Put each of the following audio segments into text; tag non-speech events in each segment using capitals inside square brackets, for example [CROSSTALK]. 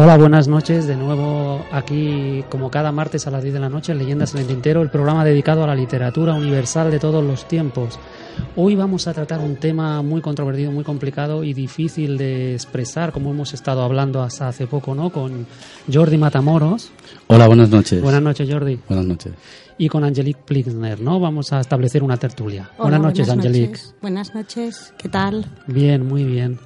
Hola, buenas noches. De nuevo aquí, como cada martes a las 10 de la noche, en Leyendas en el Tintero, el programa dedicado a la literatura universal de todos los tiempos. Hoy vamos a tratar un tema muy controvertido, muy complicado y difícil de expresar, como hemos estado hablando hasta hace poco, ¿no? Con Jordi Matamoros. Hola, buenas noches. Buenas noches, Jordi. Buenas noches. Y con Angelique Plixner, ¿no? Vamos a establecer una tertulia. Hola, buenas noches, buenas Angelique. noches. Buenas noches, ¿qué tal? Bien, muy bien.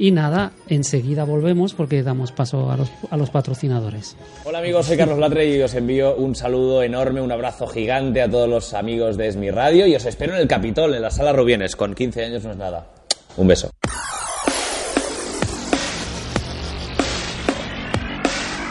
Y nada, enseguida volvemos porque damos paso a los, a los patrocinadores. Hola amigos, soy Carlos Latre y os envío un saludo enorme, un abrazo gigante a todos los amigos de Esmi Radio y os espero en el Capitol, en la Sala Rubienes, con 15 años no es nada. Un beso.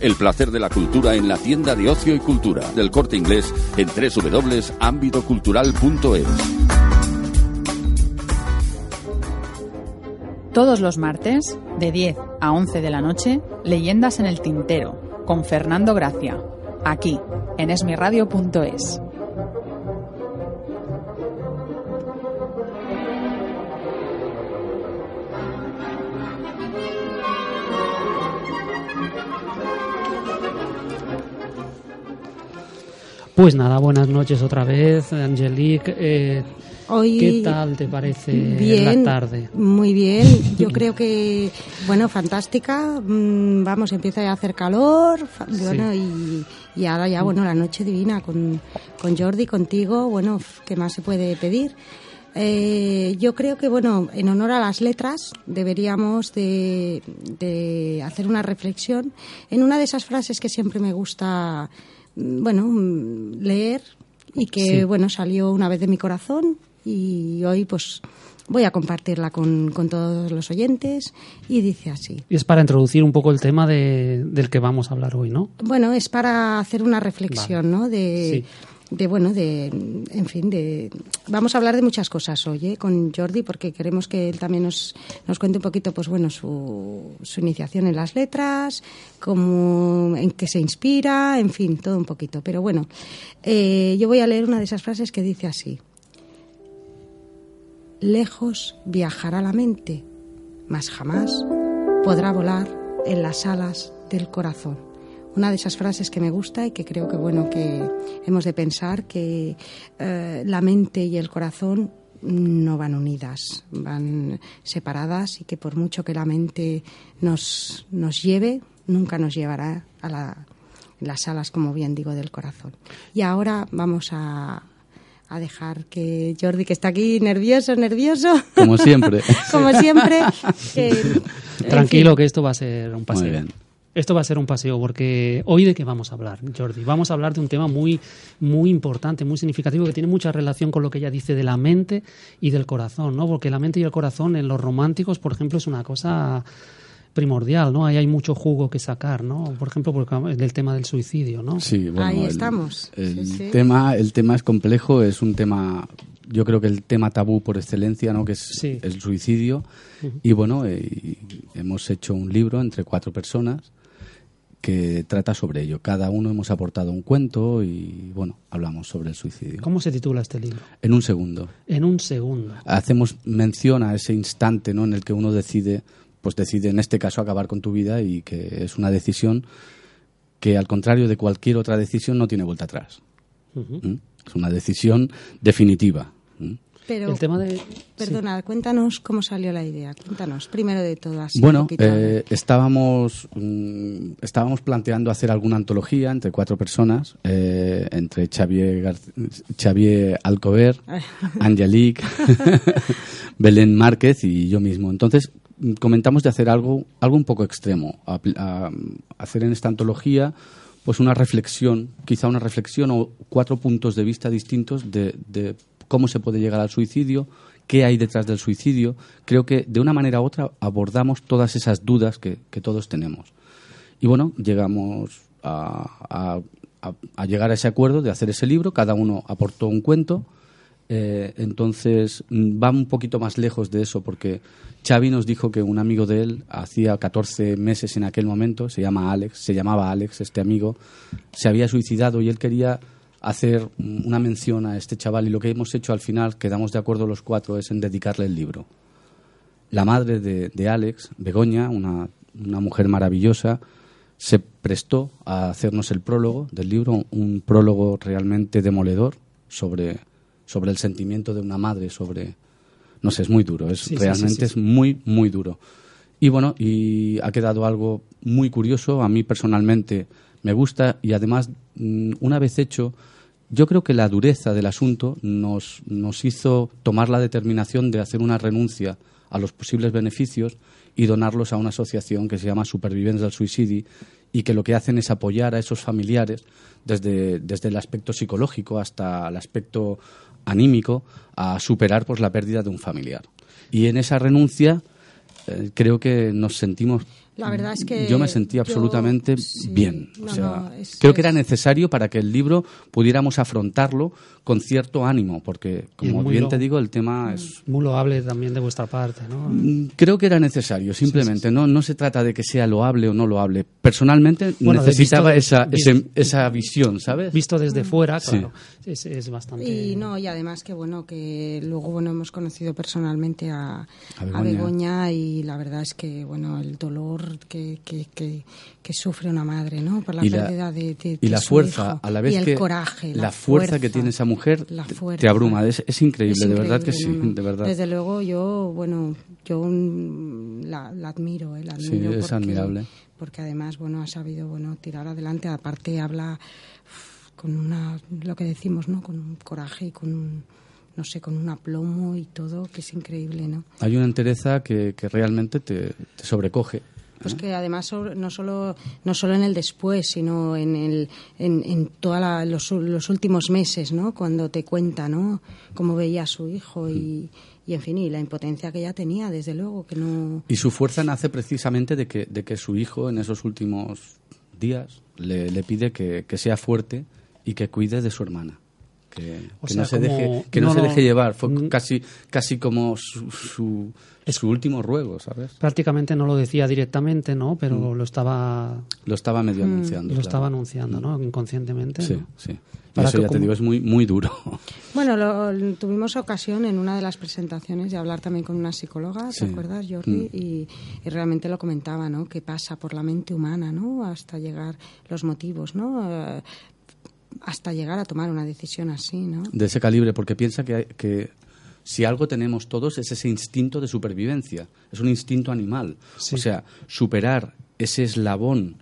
El placer de la cultura en la tienda de ocio y cultura del corte inglés en www.ambitocultural.es. Todos los martes, de 10 a 11 de la noche, Leyendas en el Tintero, con Fernando Gracia, aquí, en esmiradio.es. Pues nada, buenas noches otra vez, Angelique. Eh, Hoy, ¿Qué tal te parece bien, la tarde? Muy bien, yo [LAUGHS] creo que, bueno, fantástica. Mm, Vamos, empieza ya a hacer calor, bueno, y, y ahora ya, bueno, la noche divina con, con Jordi, contigo, bueno, ¿qué más se puede pedir? Eh, yo creo que, bueno, en honor a las letras deberíamos de, de hacer una reflexión en una de esas frases que siempre me gusta, bueno, mm, leer y que, Sí. bueno, salió una vez de mi corazón y hoy, pues, voy a compartirla con, con todos los oyentes y dice así. Y es para introducir un poco el tema de- del que vamos a hablar hoy, ¿no? Bueno, es para hacer una reflexión, ¿no? De, Sí. De, bueno, de, en fin, de... Vamos a hablar de muchas cosas hoy, ¿eh? Con Jordi, porque queremos que él también nos, nos cuente un poquito, pues bueno, su, su iniciación en las letras, cómo, en qué se inspira, en fin, todo un poquito. Pero bueno, eh, yo voy a leer una de esas frases que dice así. Lejos viajará la mente, mas jamás podrá volar en las alas del corazón. Una de esas frases que me gusta y que creo que bueno que hemos de pensar que eh, la mente y el corazón no van unidas, van separadas y que por mucho que la mente nos, nos lleve, nunca nos llevará a la- las alas, como bien digo, del corazón. Y ahora vamos a, a dejar que Jordi, que está aquí nervioso, nervioso, Como siempre. [LAUGHS] como siempre, [LAUGHS] que, en Tranquilo fin, que esto va a ser un paseo. Muy bien. Esto va a ser un paseo porque hoy de qué vamos a hablar, Jordi. Vamos a hablar de un tema muy, muy importante, muy significativo que tiene mucha relación con lo que ella dice de la mente y del corazón, ¿no? Porque la mente y el corazón en los románticos, por ejemplo, es una cosa primordial, ¿no? Ahí hay mucho jugo que sacar, ¿no? Por ejemplo, porque del tema del suicidio, ¿no? Sí, bueno, Ahí el- estamos. El, Sí, sí. Tema, el tema es complejo, es un tema yo creo que el tema tabú por excelencia, ¿no? Que es Sí. el suicidio. Y bueno, eh, hemos hecho un libro entre cuatro personas que trata sobre ello. Cada uno hemos aportado un cuento y bueno, hablamos sobre el suicidio. ¿Cómo se titula este libro? En un segundo. En un segundo. Hacemos mención a ese instante, ¿no? En el que uno decide, pues decide en este caso acabar con tu vida y que es una decisión que al contrario de cualquier otra decisión no tiene vuelta atrás. ¿Mm? Es una decisión definitiva. Pero, El tema de... perdona, cuéntanos cómo salió la idea. Cuéntanos, primero de todo, así un Bueno, eh, estábamos, mm, estábamos planteando hacer alguna antología entre cuatro personas, eh, entre Xavier, Gar- Xavier Alcover, [LAUGHS] Angelique, [LAUGHS] Belén Márquez y yo mismo. Entonces mm, comentamos de hacer algo, algo un poco extremo, a- a- hacer en esta antología pues una reflexión, quizá una reflexión o cuatro puntos de vista distintos de, de cómo se puede llegar al suicidio, qué hay detrás del suicidio. Creo que de una manera u otra abordamos todas esas dudas que, todos tenemos. Y bueno, llegamos a- a llegar a ese acuerdo de hacer ese libro, cada uno aportó un cuento. Eh, entonces mm, va un poquito más lejos de eso porque Xavi nos dijo que un amigo de él hacía 14 meses en aquel momento, se llama Alex, se llamaba Alex este amigo, se había suicidado y él quería hacer una mención a este chaval y lo que hemos hecho al final, quedamos de acuerdo los cuatro, es en dedicarle el libro. La madre de, de Alex, Begoña, una, una mujer maravillosa, se prestó a hacernos el prólogo del libro, un prólogo realmente demoledor sobre, sobre el sentimiento de una madre, sobre... No sé, es muy duro, es, Sí, realmente sí, sí, es muy, muy duro. Y bueno, y ha quedado algo muy curioso, a mí personalmente me gusta y además, mm, una vez hecho, yo creo que la dureza del asunto nos, nos hizo tomar la determinación de hacer una renuncia a los posibles beneficios y donarlos a una asociación que se llama Supervivientes del Suicidio y que lo que hacen es apoyar a esos familiares desde, desde el aspecto psicológico hasta el aspecto anímico a superar pues la pérdida de un familiar. Y en esa renuncia eh, creo que nos sentimos La verdad es que yo me sentí yo- absolutamente sí, bien. O no, sea, no, es- creo que era es- necesario para que el libro pudiéramos afrontarlo con cierto ánimo, porque, como bien lo- te digo, el tema es... Muy loable también de vuestra parte, ¿no? Mm, Creo que era necesario, simplemente. No, no se trata de que sea loable o no loable. Personalmente Bueno, necesitaba visto- esa, visto- ese- esa visión, ¿sabes? Visto desde fuera, Sí. claro, es, es bastante... Y no, y además que bueno, que luego bueno hemos conocido personalmente a, A a Begoña. Y la verdad es que bueno, el dolor que, que, que, que sufre una madre, ¿no? Por la y la, pérdida de, de- y la su fuerza, hijo. a la vez y el que coraje, la, fuerza, que tiene esa mujer la te- fuerza. te abruma. Es, es increíble, Es de verdad que sí, de verdad. Desde luego yo, bueno, yo la, la admiro, eh, la Sí, admiro es porque, admirable. Porque además, bueno, ha sabido, bueno, tirar adelante. Aparte habla con una, lo que decimos, ¿no? Con un coraje y con un, no sé, con un aplomo y todo, que es increíble, ¿no? Hay una entereza que, que realmente te, te sobrecoge. Pues que además no solo no solo en el después, sino en el en, en toda la- los, los últimos meses, ¿no? Cuando te cuenta, ¿no? Cómo veía a su hijo y, y en fin y la impotencia que ella tenía, desde luego que no. Y su fuerza nace precisamente de que, de que su hijo en esos últimos días le, le pide que, que sea fuerte y que cuide de su hermana. Que, que sea, no se como deje, que no, no se deje llevar. Fue Mm. casi, casi como su, su, su último ruego, ¿sabes? Prácticamente no lo decía directamente, ¿no? Pero lo estaba Lo estaba medio anunciando. lo claro. estaba anunciando, ¿no? Inconscientemente. Sí, ¿no? sí. Para eso ya te digo, es muy, muy duro. [LAUGHS] Bueno, lo- tuvimos ocasión en una de las presentaciones de hablar también con una psicóloga, Sí. ¿te acuerdas, Jordi? Mm. Y, y realmente lo comentaba, ¿no? Que pasa por la mente humana, ¿no? Hasta llegar los motivos, ¿no? Eh, hasta llegar a tomar una decisión así, ¿no? de ese calibre, porque piensa que, que si algo tenemos todos es ese instinto de supervivencia, es un instinto animal. Sí. O sea, superar ese eslabón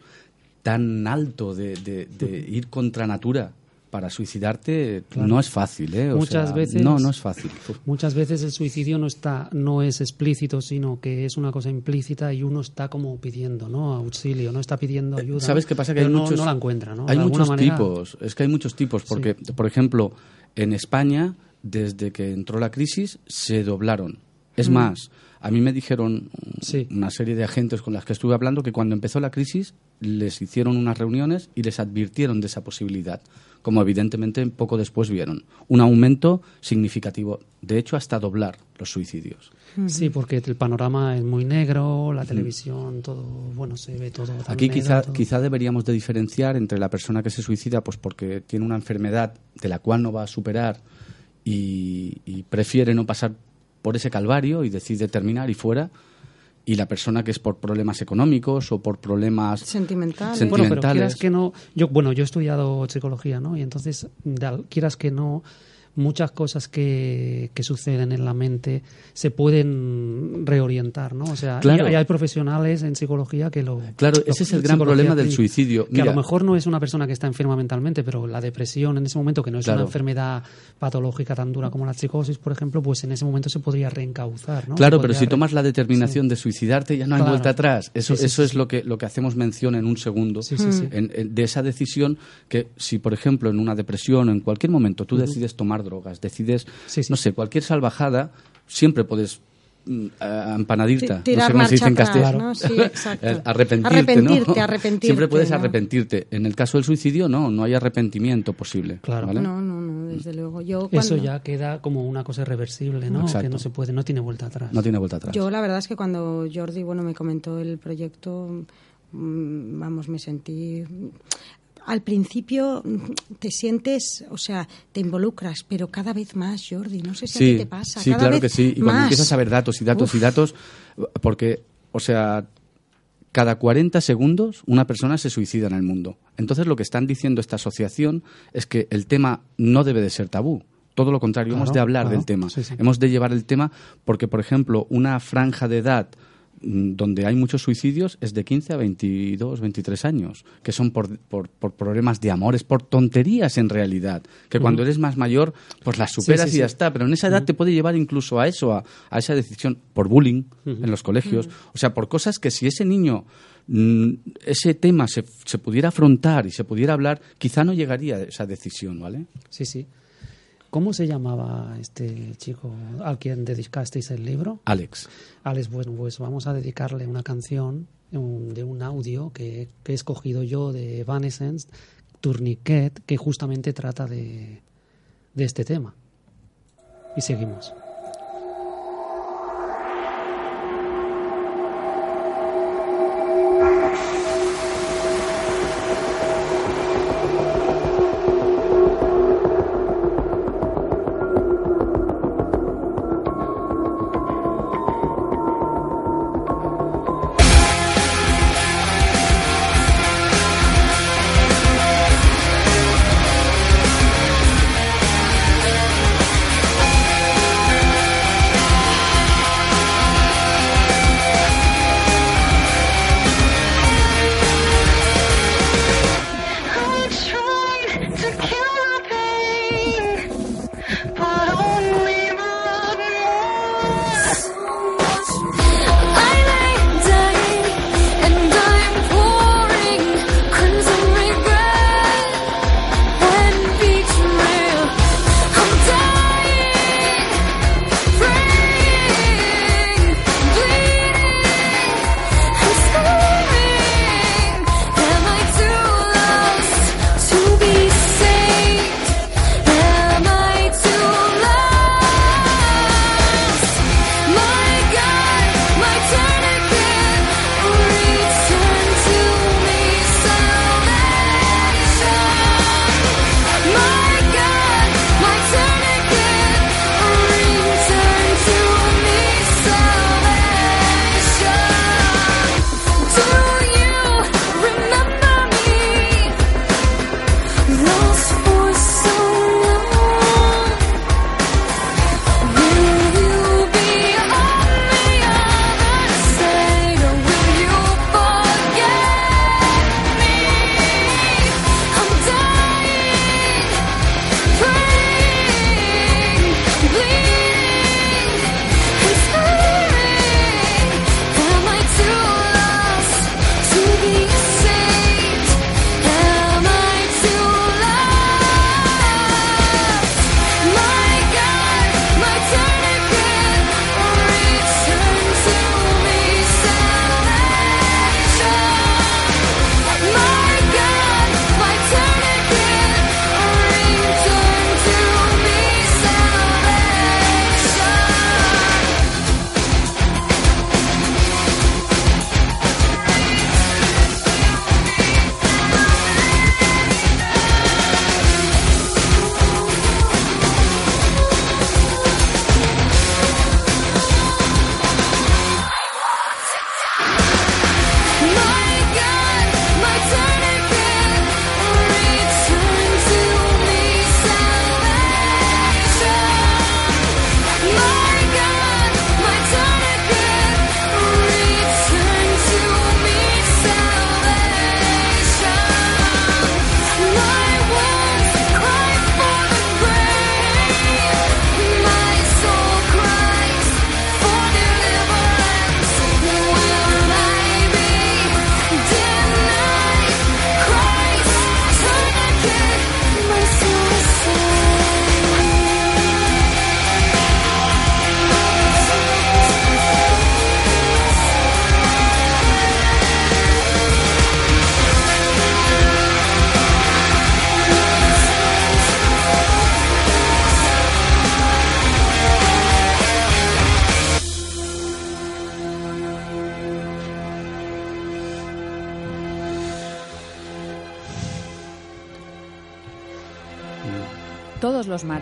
tan alto de, de- de ir contra natura para suicidarte no es fácil, ¿eh? O Muchas sea, veces- No, no es fácil. Muchas veces el suicidio no está no es explícito, sino que es una cosa implícita y uno está como pidiendo, ¿no? Auxilio, no está pidiendo ayuda. Eh, ¿Sabes ¿no? qué pasa? Que hay no, muchos, no la encuentra, ¿no? Hay De muchos manera- tipos. Es que hay muchos tipos. Porque, por ejemplo, en España, desde que entró la crisis, se doblaron Es Mm. más, a mí me dijeron Sí. una serie de agentes con las que estuve hablando que cuando empezó la crisis les hicieron unas reuniones y les advirtieron de esa posibilidad, como evidentemente poco después vieron. Un aumento significativo, de hecho hasta doblar los suicidios. Sí, porque el panorama es muy negro, la televisión, todo, bueno, se ve todo. tan Aquí negro, quizá, todo. quizá deberíamos de diferenciar entre la persona que se suicida pues porque tiene una enfermedad de la cual no va a superar y, y prefiere no pasar por ese calvario y decide terminar y fuera y la persona que es por problemas económicos o por problemas Sentimentales. Senti- Bueno, pero sentimentales. quieras que no, yo bueno, yo he estudiado psicología, ¿no? Y entonces, quieras que no, muchas cosas que, que suceden en la mente se pueden reorientar, ¿no? O sea, Claro. y, y hay profesionales en psicología que lo... Claro, lo- ese es el gran problema del suicidio. Que a lo mejor no es una persona que está enferma mentalmente, pero la depresión en ese momento, que no es Claro. una enfermedad patológica tan dura como la psicosis, por ejemplo, pues en ese momento se podría reencauzar, ¿no? Claro, pero si tomas la determinación de suicidarte ya no hay Claro. vuelta atrás. Eso, Sí, sí, eso es lo que lo que hacemos mención en un segundo en- de esa decisión que si por ejemplo en una depresión o en cualquier momento tú decides tomar drogas, decides Sí, sí. no sé cualquier salvajada, siempre puedes mm, a- empanadita, no sé cómo se dice en castellano. ¿no? Sí, exacto. [LAUGHS] Arrepentirte, Arrepentirte, ¿no? [LAUGHS] arrepentirte, Siempre puedes ¿no? arrepentirte. En el caso del suicidio no, no hay arrepentimiento posible. Claro. ¿vale? No, no, no, desde luego. Yo, Eso ya queda como una cosa irreversible, ¿no? Exacto. Que no se puede, no tiene vuelta atrás. No tiene vuelta atrás. Yo la verdad es que cuando Jordi bueno me comentó el proyecto, mm, vamos, me sentí al principio mm, te sientes, o sea, te involucras, pero cada vez más, Jordi, no sé si a ti te pasa. sí, cada claro vez que sí. Y cuando más. empiezas a ver datos y datos y datos, porque, o sea, cada 40 segundos una persona se suicida en el mundo. Entonces lo que están diciendo esta asociación es que el tema no debe de ser tabú. Todo lo contrario, Claro, hemos de hablar claro. del tema. Sí, sí. Hemos de llevar el tema porque, por ejemplo, una franja de edad donde hay muchos suicidios es de 15 a 22, 23 años, que son por, por, por problemas de amores, por tonterías en realidad, que cuando eres más mayor, pues las superas sí, y ya sí. está, pero en esa edad te puede llevar incluso a eso, a, a esa decisión, por bullying en los colegios, o sea, por cosas que si ese niño, mm, ese tema se, se pudiera afrontar y se pudiera hablar, quizá no llegaría a esa decisión, ¿vale? Sí, sí. ¿Cómo se llamaba este chico al quien dedicasteis el libro? Alex. Alex, bueno, pues vamos a dedicarle una canción un- de un audio que, que he escogido yo de Evanescence, Tourniquet, que justamente trata de, de este tema. Y seguimos.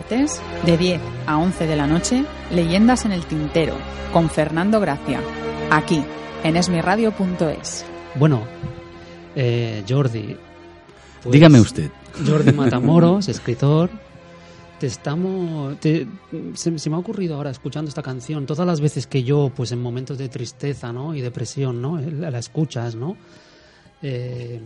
Martes, de 10 a 11 de la noche, Leyendas en el Tintero, con Fernando Gracia, aquí, en esmiradio.es. Bueno, eh, Jordi. pues, Dígame usted. Jordi [LAUGHS] Matamoros, escritor. Te estamos. te- se, se me ha ocurrido ahora escuchando esta canción. Todas las veces que yo, pues en momentos de tristeza ¿no? y depresión, ¿no? la, la escuchas, ¿no? Eh,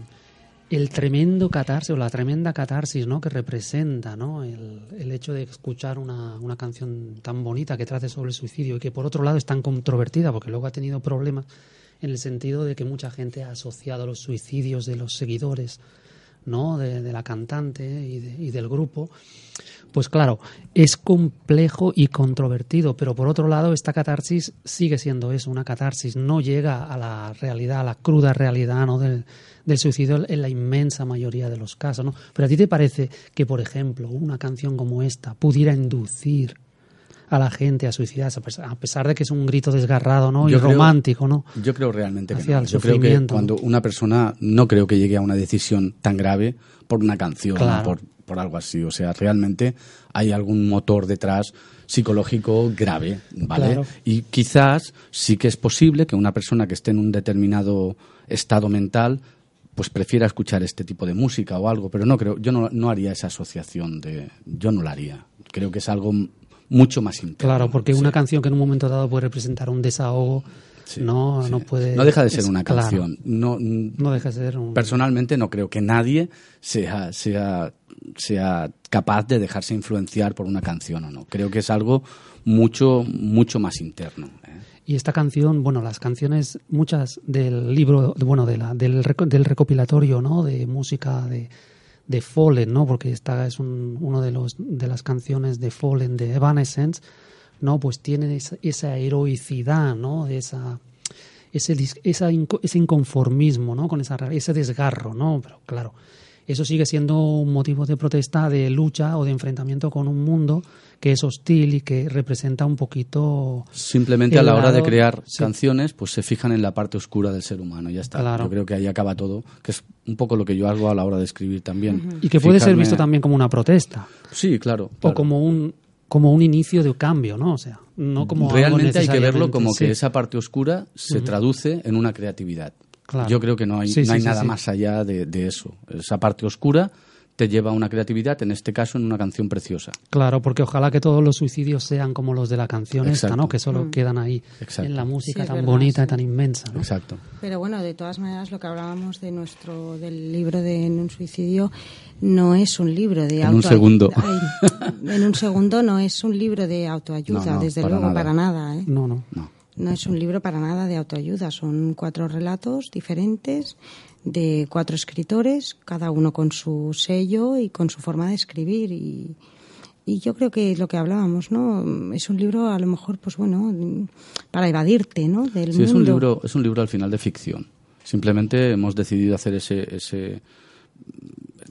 el tremendo catarsis o la tremenda catarsis ¿no? que representa ¿no? el, el hecho de escuchar una, una canción tan bonita que trate sobre el suicidio y que por otro lado es tan controvertida porque luego ha tenido problemas en el sentido de que mucha gente ha asociado los suicidios de los seguidores ¿no? de, de la cantante y, de- y del grupo pues claro, es complejo y controvertido, pero por otro lado, esta catarsis sigue siendo eso, una catarsis, no llega a la realidad, a la cruda realidad ¿no? del, del suicidio en la inmensa mayoría de los casos. ¿no? Pero a ti te parece que, por ejemplo, una canción como esta pudiera inducir a la gente a suicidarse, a pesar, a pesar de que es un grito desgarrado ¿no? y creo- romántico, ¿no? Yo creo realmente que no. Yo creo que cuando una persona no creo que llegue a una decisión tan grave por una canción Claro. por, por algo así. O sea, realmente hay algún motor detrás psicológico grave, ¿vale? Claro. Y quizás sí que es posible que una persona que esté en un determinado estado mental pues prefiera escuchar este tipo de música o algo, pero no creo, yo no, no haría esa asociación de, yo no la haría. Creo que es algo mucho más interno. Claro, porque Sí. una canción que en un momento dado puede representar un desahogo, Sí, no, sí. no puede... No deja de ser una claro, canción. No, no deja de ser un... Personalmente no creo que nadie sea, sea, sea capaz de dejarse influenciar por una canción o no. Creo que es algo mucho, mucho más interno. ¿eh? Y esta canción, bueno, las canciones, muchas del libro, bueno, de la, del, del recopilatorio, ¿no? De música de, de Fallen, ¿no? Porque esta es un, uno de los de las canciones de Fallen de Evanescence, ¿no? Pues tiene esa, esa heroicidad, ¿no? Esa ese, esa ese inconformismo, ¿no? Con esa, ese desgarro, ¿no? Pero claro, eso sigue siendo un motivo de protesta, de lucha o de enfrentamiento con un mundo que es hostil y que representa un poquito Simplemente a la hora de crear sí. canciones, pues se fijan en la parte oscura del ser humano. Ya está. Claro. Yo creo que ahí acaba todo, que es un poco lo que yo hago a la hora de escribir también. Y que puede ser visto también como una protesta Sí, claro. o claro. como un como un inicio de cambio, ¿no? O sea, no como algo Realmente hay que verlo como que esa parte oscura se traduce en una creatividad. Claro. Yo creo que no hay, Sí, no hay sí, nada más allá de, de eso. Esa parte oscura te lleva a una creatividad, en este caso en una canción preciosa. Claro, porque ojalá que todos los suicidios sean como los de la canción esta, Exacto. ¿no? Que solo quedan ahí Exacto. en la música Sí, tan verdad, bonita y sí. tan inmensa, ¿no? Exacto. Pero bueno, de todas maneras, lo que hablábamos de nuestro del libro de En un suicidio no es un libro de En un autoayuda. segundo. [LAUGHS] en un segundo no es un libro de autoayuda, No, no, desde para luego, nada. para nada. ¿eh? No, no. No. No es un libro para nada de autoayuda, son cuatro relatos diferentes de cuatro escritores, cada uno con su sello y con su forma de escribir y, y yo creo que es lo que hablábamos, ¿no? Es un libro a lo mejor, pues bueno, para evadirte, ¿no? Del Sí, mundo. es un libro, es un libro al final de ficción. Simplemente hemos decidido hacer ese, ese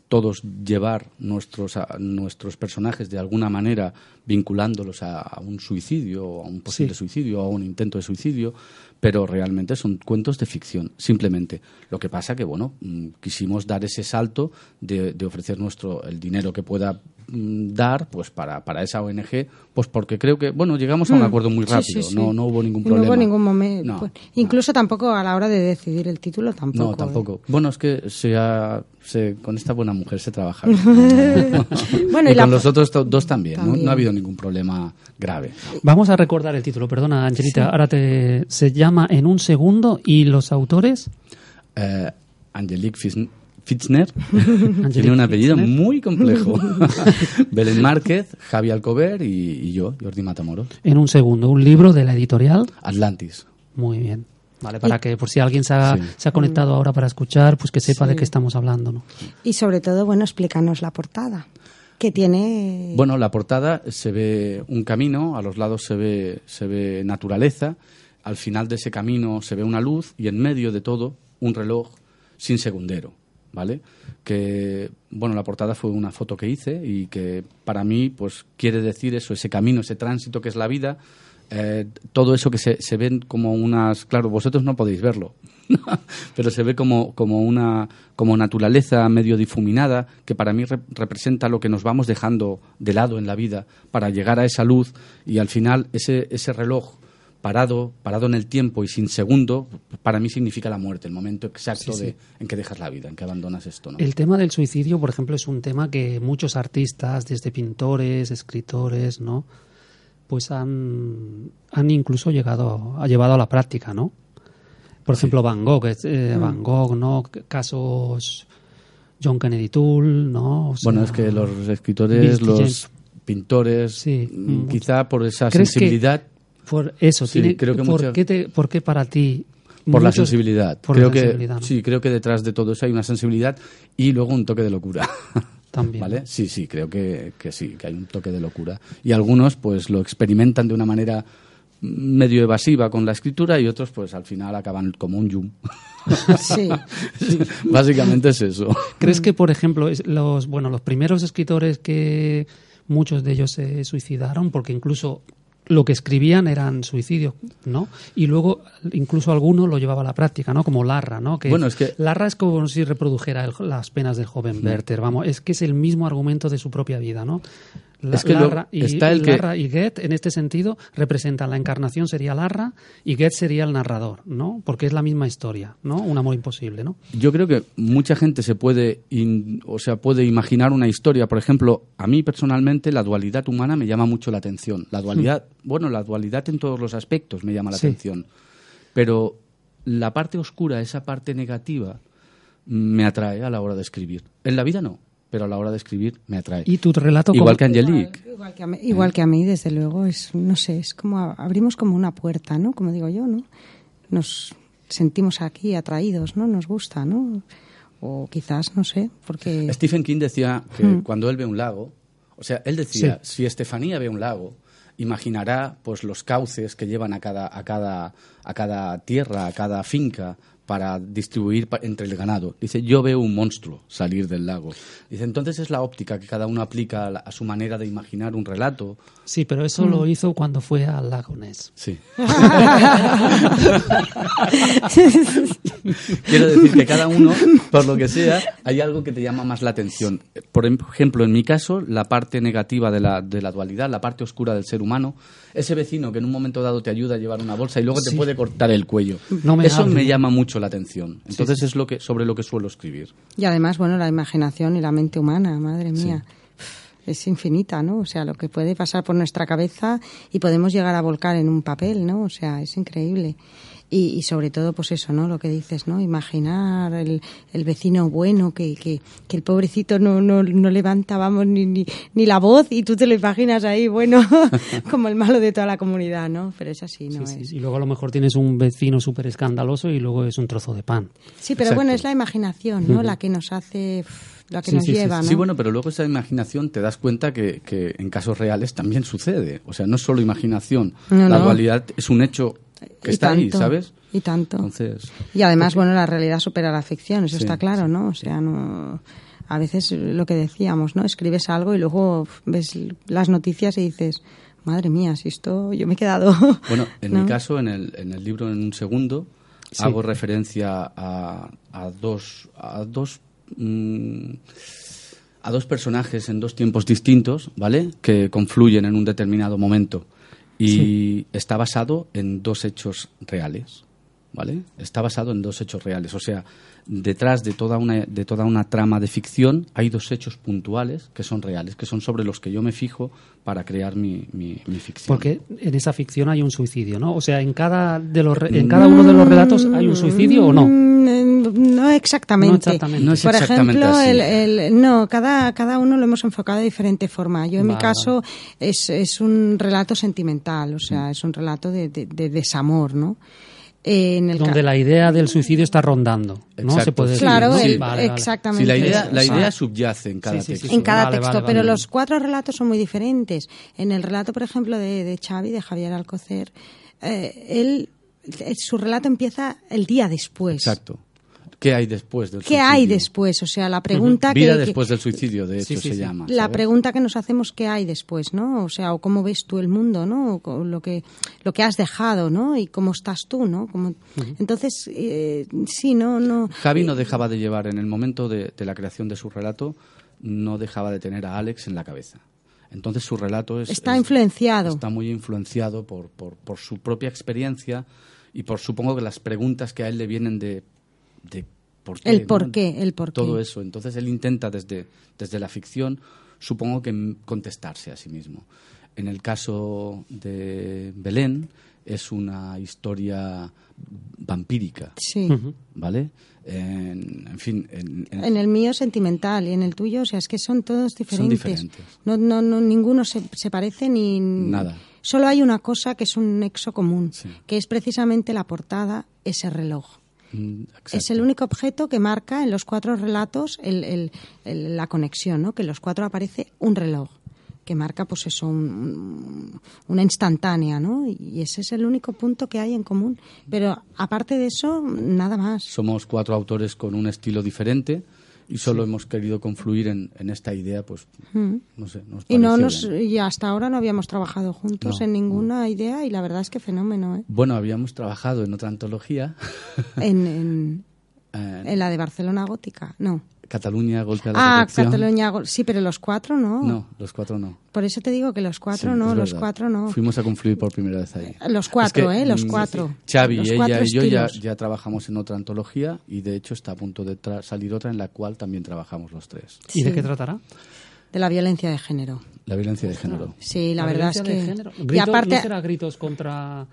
todos llevar nuestros a- nuestros personajes de alguna manera vinculándolos a, a un suicidio, o a un posible Sí. suicidio, o a un intento de suicidio, pero realmente son cuentos de ficción, simplemente. Lo que pasa que bueno, mm, quisimos dar ese salto de, de ofrecer nuestro el dinero que pueda mm, dar pues para, para esa ONG, pues porque creo que bueno, llegamos a un acuerdo muy Mm. Sí, rápido, sí, sí. no no hubo ningún problema. No hubo ningún momento. No, pues, incluso tampoco a la hora de decidir el título, tampoco. no, ¿eh? tampoco. Bueno, es que se ha- se- con esta buena mujer se trabaja. [LAUGHS] Bueno, y, y la- con los otros dos. También. No, ha habido ningún problema grave. Vamos a recordar el título, perdona, Angelita. Ahora te se llama En un segundo y los autores Eh, Angelique Fitzner [LAUGHS] Angelique tiene un apellido Fitzner. muy complejo. [LAUGHS] [LAUGHS] Belén Márquez, Javi Alcover y, y yo, Jordi Matamoros. En un segundo, un libro de la editorial. Atlantis. Muy bien. Vale, para que por si alguien se ha, Sí. se ha conectado ahora para escuchar, pues que sepa Sí. de qué estamos hablando, ¿no? Y sobre todo, bueno, explícanos la portada, que tiene... Bueno, la portada se ve un camino, a los lados se ve, se ve naturaleza, al final de ese camino se ve una luz y en medio de todo un reloj sin segundero, ¿vale? Que, bueno, la portada fue una foto que hice y que para mí, pues, quiere decir eso, ese camino, ese tránsito que es la vida, eh, todo eso que se, se ven como unas... Claro, vosotros no podéis verlo, [LAUGHS] pero se ve como, como una como naturaleza medio difuminada que para mí rep- representa lo que nos vamos dejando de lado en la vida para llegar a esa luz y al final ese, ese reloj parado, parado en el tiempo y sin segundo, para mí significa la muerte, el momento exacto de, en que dejas la vida, en que abandonas esto. ¿no? El tema del suicidio, por ejemplo, es un tema que muchos artistas, desde pintores, escritores, ¿no? Pues han, han incluso llegado, ha llevado a la práctica, ¿no? Por ejemplo, Van Gogh, eh, Mm. Van Gogh, ¿no? Casos John Kennedy Toole, ¿no? O Bueno, es que los escritores, los James. pintores, Sí, mm, quizá por esa ¿Crees que sensibilidad, Por eso, Sí, tiene, creo que ¿por, mucho- qué te- ¿por qué para ti? por la sensibilidad. por creo la que sensibilidad, ¿no? sí, creo que detrás de todo eso hay una sensibilidad y luego un toque de locura. [LAUGHS] También. ¿Vale? Sí, sí, creo que, que sí, que hay un toque de locura. Y algunos pues lo experimentan de una manera medio evasiva con la escritura y otros pues al final acaban como un yum. [LAUGHS] Sí. Básicamente es eso. ¿Crees que, por ejemplo, los, bueno, los primeros escritores que muchos de ellos se suicidaron, porque incluso lo que escribían eran suicidios, ¿no? Y luego incluso alguno lo llevaba a la práctica, ¿no? Como Larra, ¿no? Que Bueno, es que- Larra es como si reprodujera el- las penas del joven Werther, vamos, es que es el mismo argumento de su propia vida, ¿no? La- Es que lo- Larra, y, el que- Larra y Goethe, en este sentido, representan la encarnación sería Larra y Goethe sería el narrador, ¿no? Porque es la misma historia, ¿no? Un amor imposible, ¿no? Yo creo que mucha gente se puede, in- o sea, puede imaginar una historia. Por ejemplo, a mí personalmente la dualidad humana me llama mucho la atención. La dualidad, bueno, la dualidad en todos los aspectos me llama la Sí. atención. Pero la parte oscura, esa parte negativa, me atrae a la hora de escribir. En la vida no, pero a la hora de escribir me atrae. Y tu relato Igual que Angelique. Igual que, a mí, igual que a mí, desde luego, es, no sé, es como a- abrimos como una puerta, ¿no? Como digo yo, ¿no? Nos sentimos aquí atraídos, ¿no? Nos gusta, ¿no? O quizás, no sé, porque... Stephen King decía que Hmm. cuando él ve un lago, o sea, él decía, si Estefanía ve un lago, imaginará pues los cauces que llevan a cada, a cada, a cada tierra, a cada finca para distribuir entre el ganado. Dice, yo veo un monstruo salir del lago. Dice, entonces es la óptica que cada uno aplica a, la- a su manera de imaginar un relato. Sí, pero eso lo hizo cuando fue al lago Ness. Sí. [LAUGHS] [LAUGHS] Quiero decir que cada uno, por lo que sea, hay algo que te llama más la atención. Por ejemplo, en mi caso, la parte negativa de la, de la dualidad, la parte oscura del ser humano, ese vecino que en un momento dado te ayuda a llevar una bolsa y luego te puede cortar el cuello. No me Eso me llama mucho la atención. Entonces es lo que sobre lo que suelo escribir. Y además, bueno, la imaginación y la mente humana, madre mía, es infinita, ¿no? O sea, lo que puede pasar por nuestra cabeza y podemos llegar a volcar en un papel, ¿no? O sea, es increíble. Y, y sobre todo, pues eso, ¿no? Lo que dices, ¿no? Imaginar el, el vecino bueno que, que, que el pobrecito no, no, no levanta, vamos, ni, ni, ni la voz y tú te lo imaginas ahí, bueno, [LAUGHS] como el malo de toda la comunidad, ¿no? Pero es así, ¿no? Sí, sí, es. Y luego a lo mejor tienes un vecino súper escandaloso y luego es un trozo de pan. Sí, pero Exacto. bueno, es la imaginación, ¿no? La que nos hace, la que Sí, nos sí, sí, lleva, ¿no? Sí, bueno, pero luego esa imaginación te das cuenta que, que en casos reales también sucede. O sea, no es solo imaginación. No, la no. dualidad es un hecho que Y está ahí, tanto, ¿sabes? Y tanto. Entonces, Y además, bueno, la realidad supera la ficción, eso Sí, está claro, ¿no? O sea, no. A veces lo que decíamos, ¿no? Escribes algo y luego ves las noticias y dices, madre mía, si esto yo me he quedado. [LAUGHS] Bueno, en ¿no? mi caso, en el, en el libro En un segundo, Sí. hago referencia a, a dos, a dos, mm, a dos personajes en dos tiempos distintos, ¿vale? Que confluyen en un determinado momento. Y está basado en dos hechos reales, ¿vale? Está basado en dos hechos reales. O sea, detrás de toda una, de toda una trama de ficción hay dos hechos puntuales que son reales, que son sobre los que yo me fijo para crear mi, mi, mi ficción. Porque en esa ficción hay un suicidio, ¿no? O sea, en cada, de los, en cada uno de los relatos hay un suicidio o no. Mm, No exactamente. No exactamente. No es Por exactamente ejemplo, así. el, el- no, cada, cada uno lo hemos enfocado de diferente forma. Yo en mi Vale, caso es, es un relato sentimental, o sea, Mm. es un relato de, de- de desamor, ¿no? Eh, En el ca- Donde la idea del suicidio está rondando, ¿no? Exacto, Se puede decir, Claro, ¿no? el- Vale, vale. exactamente. Sí, la idea, la subyace en cada Sí, sí, sí, texto. en cada Vale, texto, vale, pero vale. los cuatro relatos son muy diferentes. En el relato, por ejemplo, de, de Xavi, de Javier Alcocer, eh, él, eh, su relato empieza el día después. Exacto. ¿Qué hay después del ¿Qué suicidio? hay después? O sea, la pregunta Vida que, que- después del suicidio, de hecho sí, se sí. llama. la ¿sabes? pregunta que nos hacemos qué hay después, ¿no? O sea, o cómo ves tú el mundo, ¿no? O lo que lo que has dejado, ¿no? Y cómo estás tú, ¿no? Como- Entonces, eh, sí, no, no. Javi no dejaba de llevar, en el momento de, de la creación de su relato, no dejaba de tener a Alex en la cabeza. Entonces su relato es, Está es- influenciado. Está muy influenciado por, por, por su propia experiencia y por supongo que las preguntas que a él le vienen de, de por qué. El ¿no? por qué, el por qué. Todo eso. Entonces él intenta desde, desde la ficción, supongo que contestarse a sí mismo. En el caso de Belén es una historia vampírica, Sí. ¿vale? En, en fin, en- en- En el mío sentimental y en el tuyo, o sea, es que son todos diferentes. diferentes. No, no, no, ninguno se, se parece ni Nada. Solo hay una cosa que es un nexo común, Sí. que es precisamente la portada, ese reloj. Es el único objeto que marca en los cuatro relatos el- el- el- la conexión, ¿no? Que en los cuatro aparece un reloj que marca, pues eso, un- un- una instantánea, ¿no? Y ese es el único punto que hay en común. Pero aparte de eso, nada más. Somos cuatro autores con un estilo diferente y solo hemos querido confluir en, en esta idea, pues, no sé, nos Mm. Y no nos, bien. y hasta ahora no habíamos trabajado juntos No, en ninguna idea y la verdad es que fenómeno, ¿eh? Bueno, habíamos trabajado en otra antología, En, en, [LAUGHS] en en la de Barcelona Gótica, no. Cataluña, Golpe a la Ah, Corrección. Cataluña, sí, pero los cuatro no. No, los cuatro no. Por eso te digo que los cuatro Sí, no, los cuatro no. Fuimos a confluir por primera vez ahí. Los cuatro, Es que, ¿eh? Los mm, cuatro. Xavi, Los ella cuatro y yo ya, trabajamos en otra antología y de hecho está a punto de tra- salir otra en la cual también trabajamos los tres. ¿Y de qué tratará? De la violencia de género. La violencia de género. Sí, la, verdad es violencia de que. género. Y ¿Gritos- aparte. ¿No será gritos contra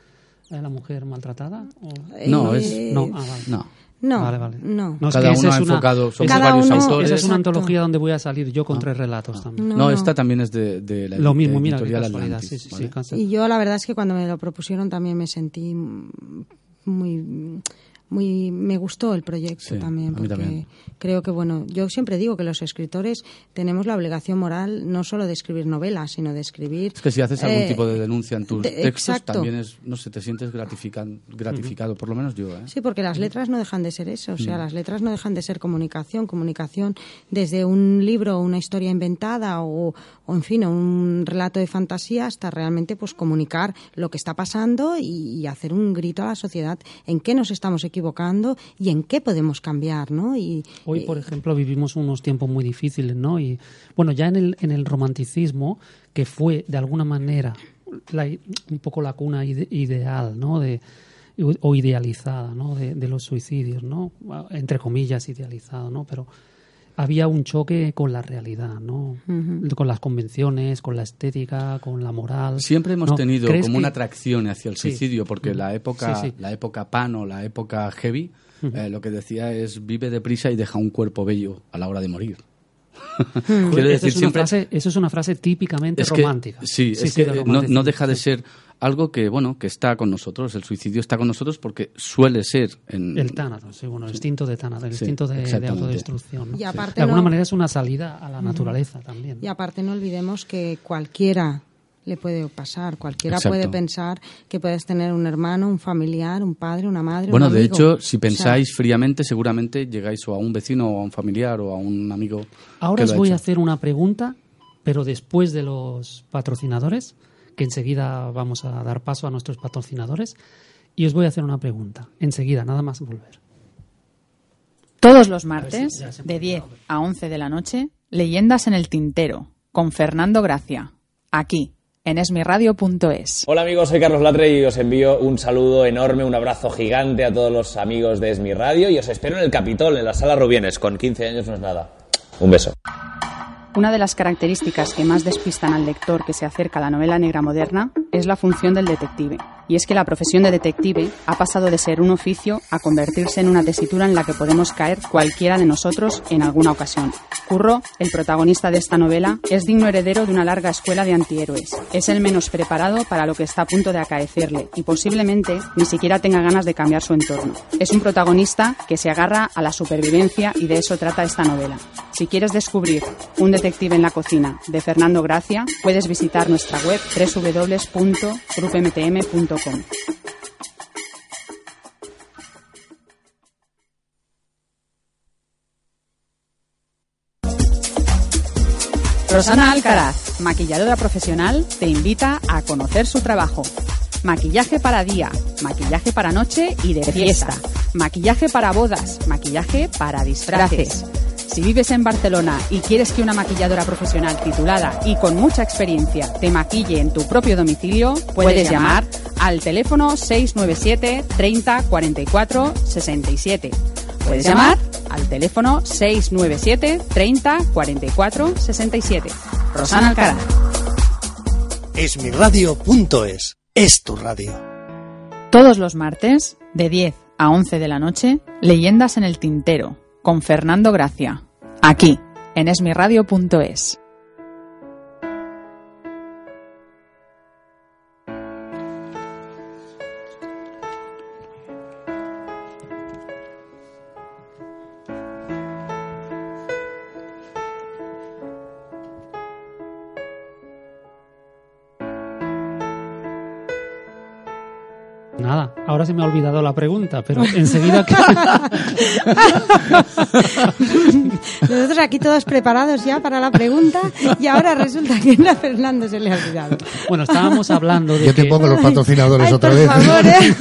eh, la mujer maltratada? ¿O- No, eh, es- No, ah, vale. No. No, Vale, vale. no. es Cada que esa uno ha es una- enfocado, somos Cada varios uno- autores. Esa es una Exacto. antología donde voy a salir yo con tres relatos también. No, No, no. esta también es de, de la Lo mismo, mira. Atlantis, Sí, sí, ¿vale? sí, Y yo la verdad es que cuando me lo propusieron también me sentí muy muy me gustó el proyecto Sí, también porque también. creo que bueno yo siempre digo que los escritores tenemos la obligación moral no solo de escribir novelas sino de escribir Es que si haces algún eh, tipo de denuncia en tus de- textos, exacto. también es, no sé, te sientes gratifican- gratificado, por lo menos yo, ¿eh? Sí, porque las letras no dejan de ser eso, o Mm. sea, las letras no dejan de ser comunicación, comunicación desde un libro o una historia inventada o, o, en fin, un relato de fantasía hasta realmente pues comunicar lo que está pasando y, y hacer un grito a la sociedad en qué nos estamos equivocando y en qué podemos cambiar, ¿no? Y, Hoy, por ejemplo, vivimos unos tiempos muy difíciles, ¿no? Y bueno, ya en el, en el romanticismo, que fue de alguna manera la- un poco la cuna ide- ideal, ¿no? De, o idealizada, ¿no? De, de los suicidios, ¿no? Entre comillas, idealizado, ¿no? Pero había un choque con la realidad, ¿no? Con las convenciones, con la estética, con la moral. Siempre hemos ¿no? tenido ¿Crees como que- una atracción hacia el Sí. suicidio, porque la época, Sí, sí. la época pan o la época heavy, eh, lo que decía es vive deprisa y deja un cuerpo bello a la hora de morir. [LAUGHS] Quiero Eso decir, es, una siempre frase, eso es una frase típicamente es que- romántica. sí, es que no, deja de ser algo que bueno que está con nosotros. El suicidio está con nosotros porque suele ser en El tánato, sí, bueno, el instinto de tánato, el Sí, instinto de, de autodestrucción. ¿no? Y aparte de alguna no- manera es una salida a la naturaleza también. y aparte no olvidemos que cualquiera le puede pasar, cualquiera Exacto. puede pensar que puedes tener un hermano, un familiar, un padre, una madre, Bueno, un de amigo. hecho, O si sea, pensáis fríamente, seguramente llegáis o a un vecino o a un familiar o a un amigo. Ahora que os lo ha voy a hecho. hacer una pregunta, pero después de los patrocinadores, que enseguida vamos a dar paso a nuestros patrocinadores, y os voy a hacer una pregunta. Enseguida, nada más volver. Todos los martes, de 10 a 11 de la noche, Leyendas en el Tintero, con Fernando Gracia, aquí, en esmiradio.es. Hola amigos, soy Carlos Latre y os envío un saludo enorme, un abrazo gigante a todos los amigos de Esmi Radio y os espero en el Capitol, en la Sala Rubienes, con 15 años no es nada. Un beso. Una de las características que más despistan al lector que se acerca a la novela negra moderna es la función del detective. Y es que la profesión de detective ha pasado de ser un oficio a convertirse en una tesitura en la que podemos caer cualquiera de nosotros en alguna ocasión. Curro, el protagonista de esta novela, es digno heredero de una larga escuela de antihéroes. Es el menos preparado para lo que está a punto de acaecerle y posiblemente ni siquiera tenga ganas de cambiar su entorno. Es un protagonista que se agarra a la supervivencia y de eso trata esta novela. Si quieres descubrir un detective en la cocina de Fernando Gracia, puedes visitar nuestra web www.grupmtm.com. Rosana Alcaraz, maquilladora profesional, te invita a conocer su trabajo. Maquillaje para día, maquillaje para noche y de fiesta. Maquillaje para bodas, maquillaje para disfraces. Si vives en Barcelona y quieres que una maquilladora profesional titulada y con mucha experiencia te maquille en tu propio domicilio, puedes llamar al teléfono 697 30 44 67. Puedes llamar al teléfono 697 30 44 67. Rosana Alcaraz. Esmiradio.es es tu radio. Todos los martes, de 10 a 11 de la noche, Leyendas en el Tintero, con Fernando Gracia. Aquí, en esmiradio.es. ahora se me ha olvidado la pregunta, pero enseguida... que- [LAUGHS] Nosotros aquí todos preparados ya para la pregunta y ahora resulta que a Fernando se le ha olvidado. bueno, estábamos hablando de Yo te que, pongo los patrocinadores Ay, otra por vez. favor, ¿eh?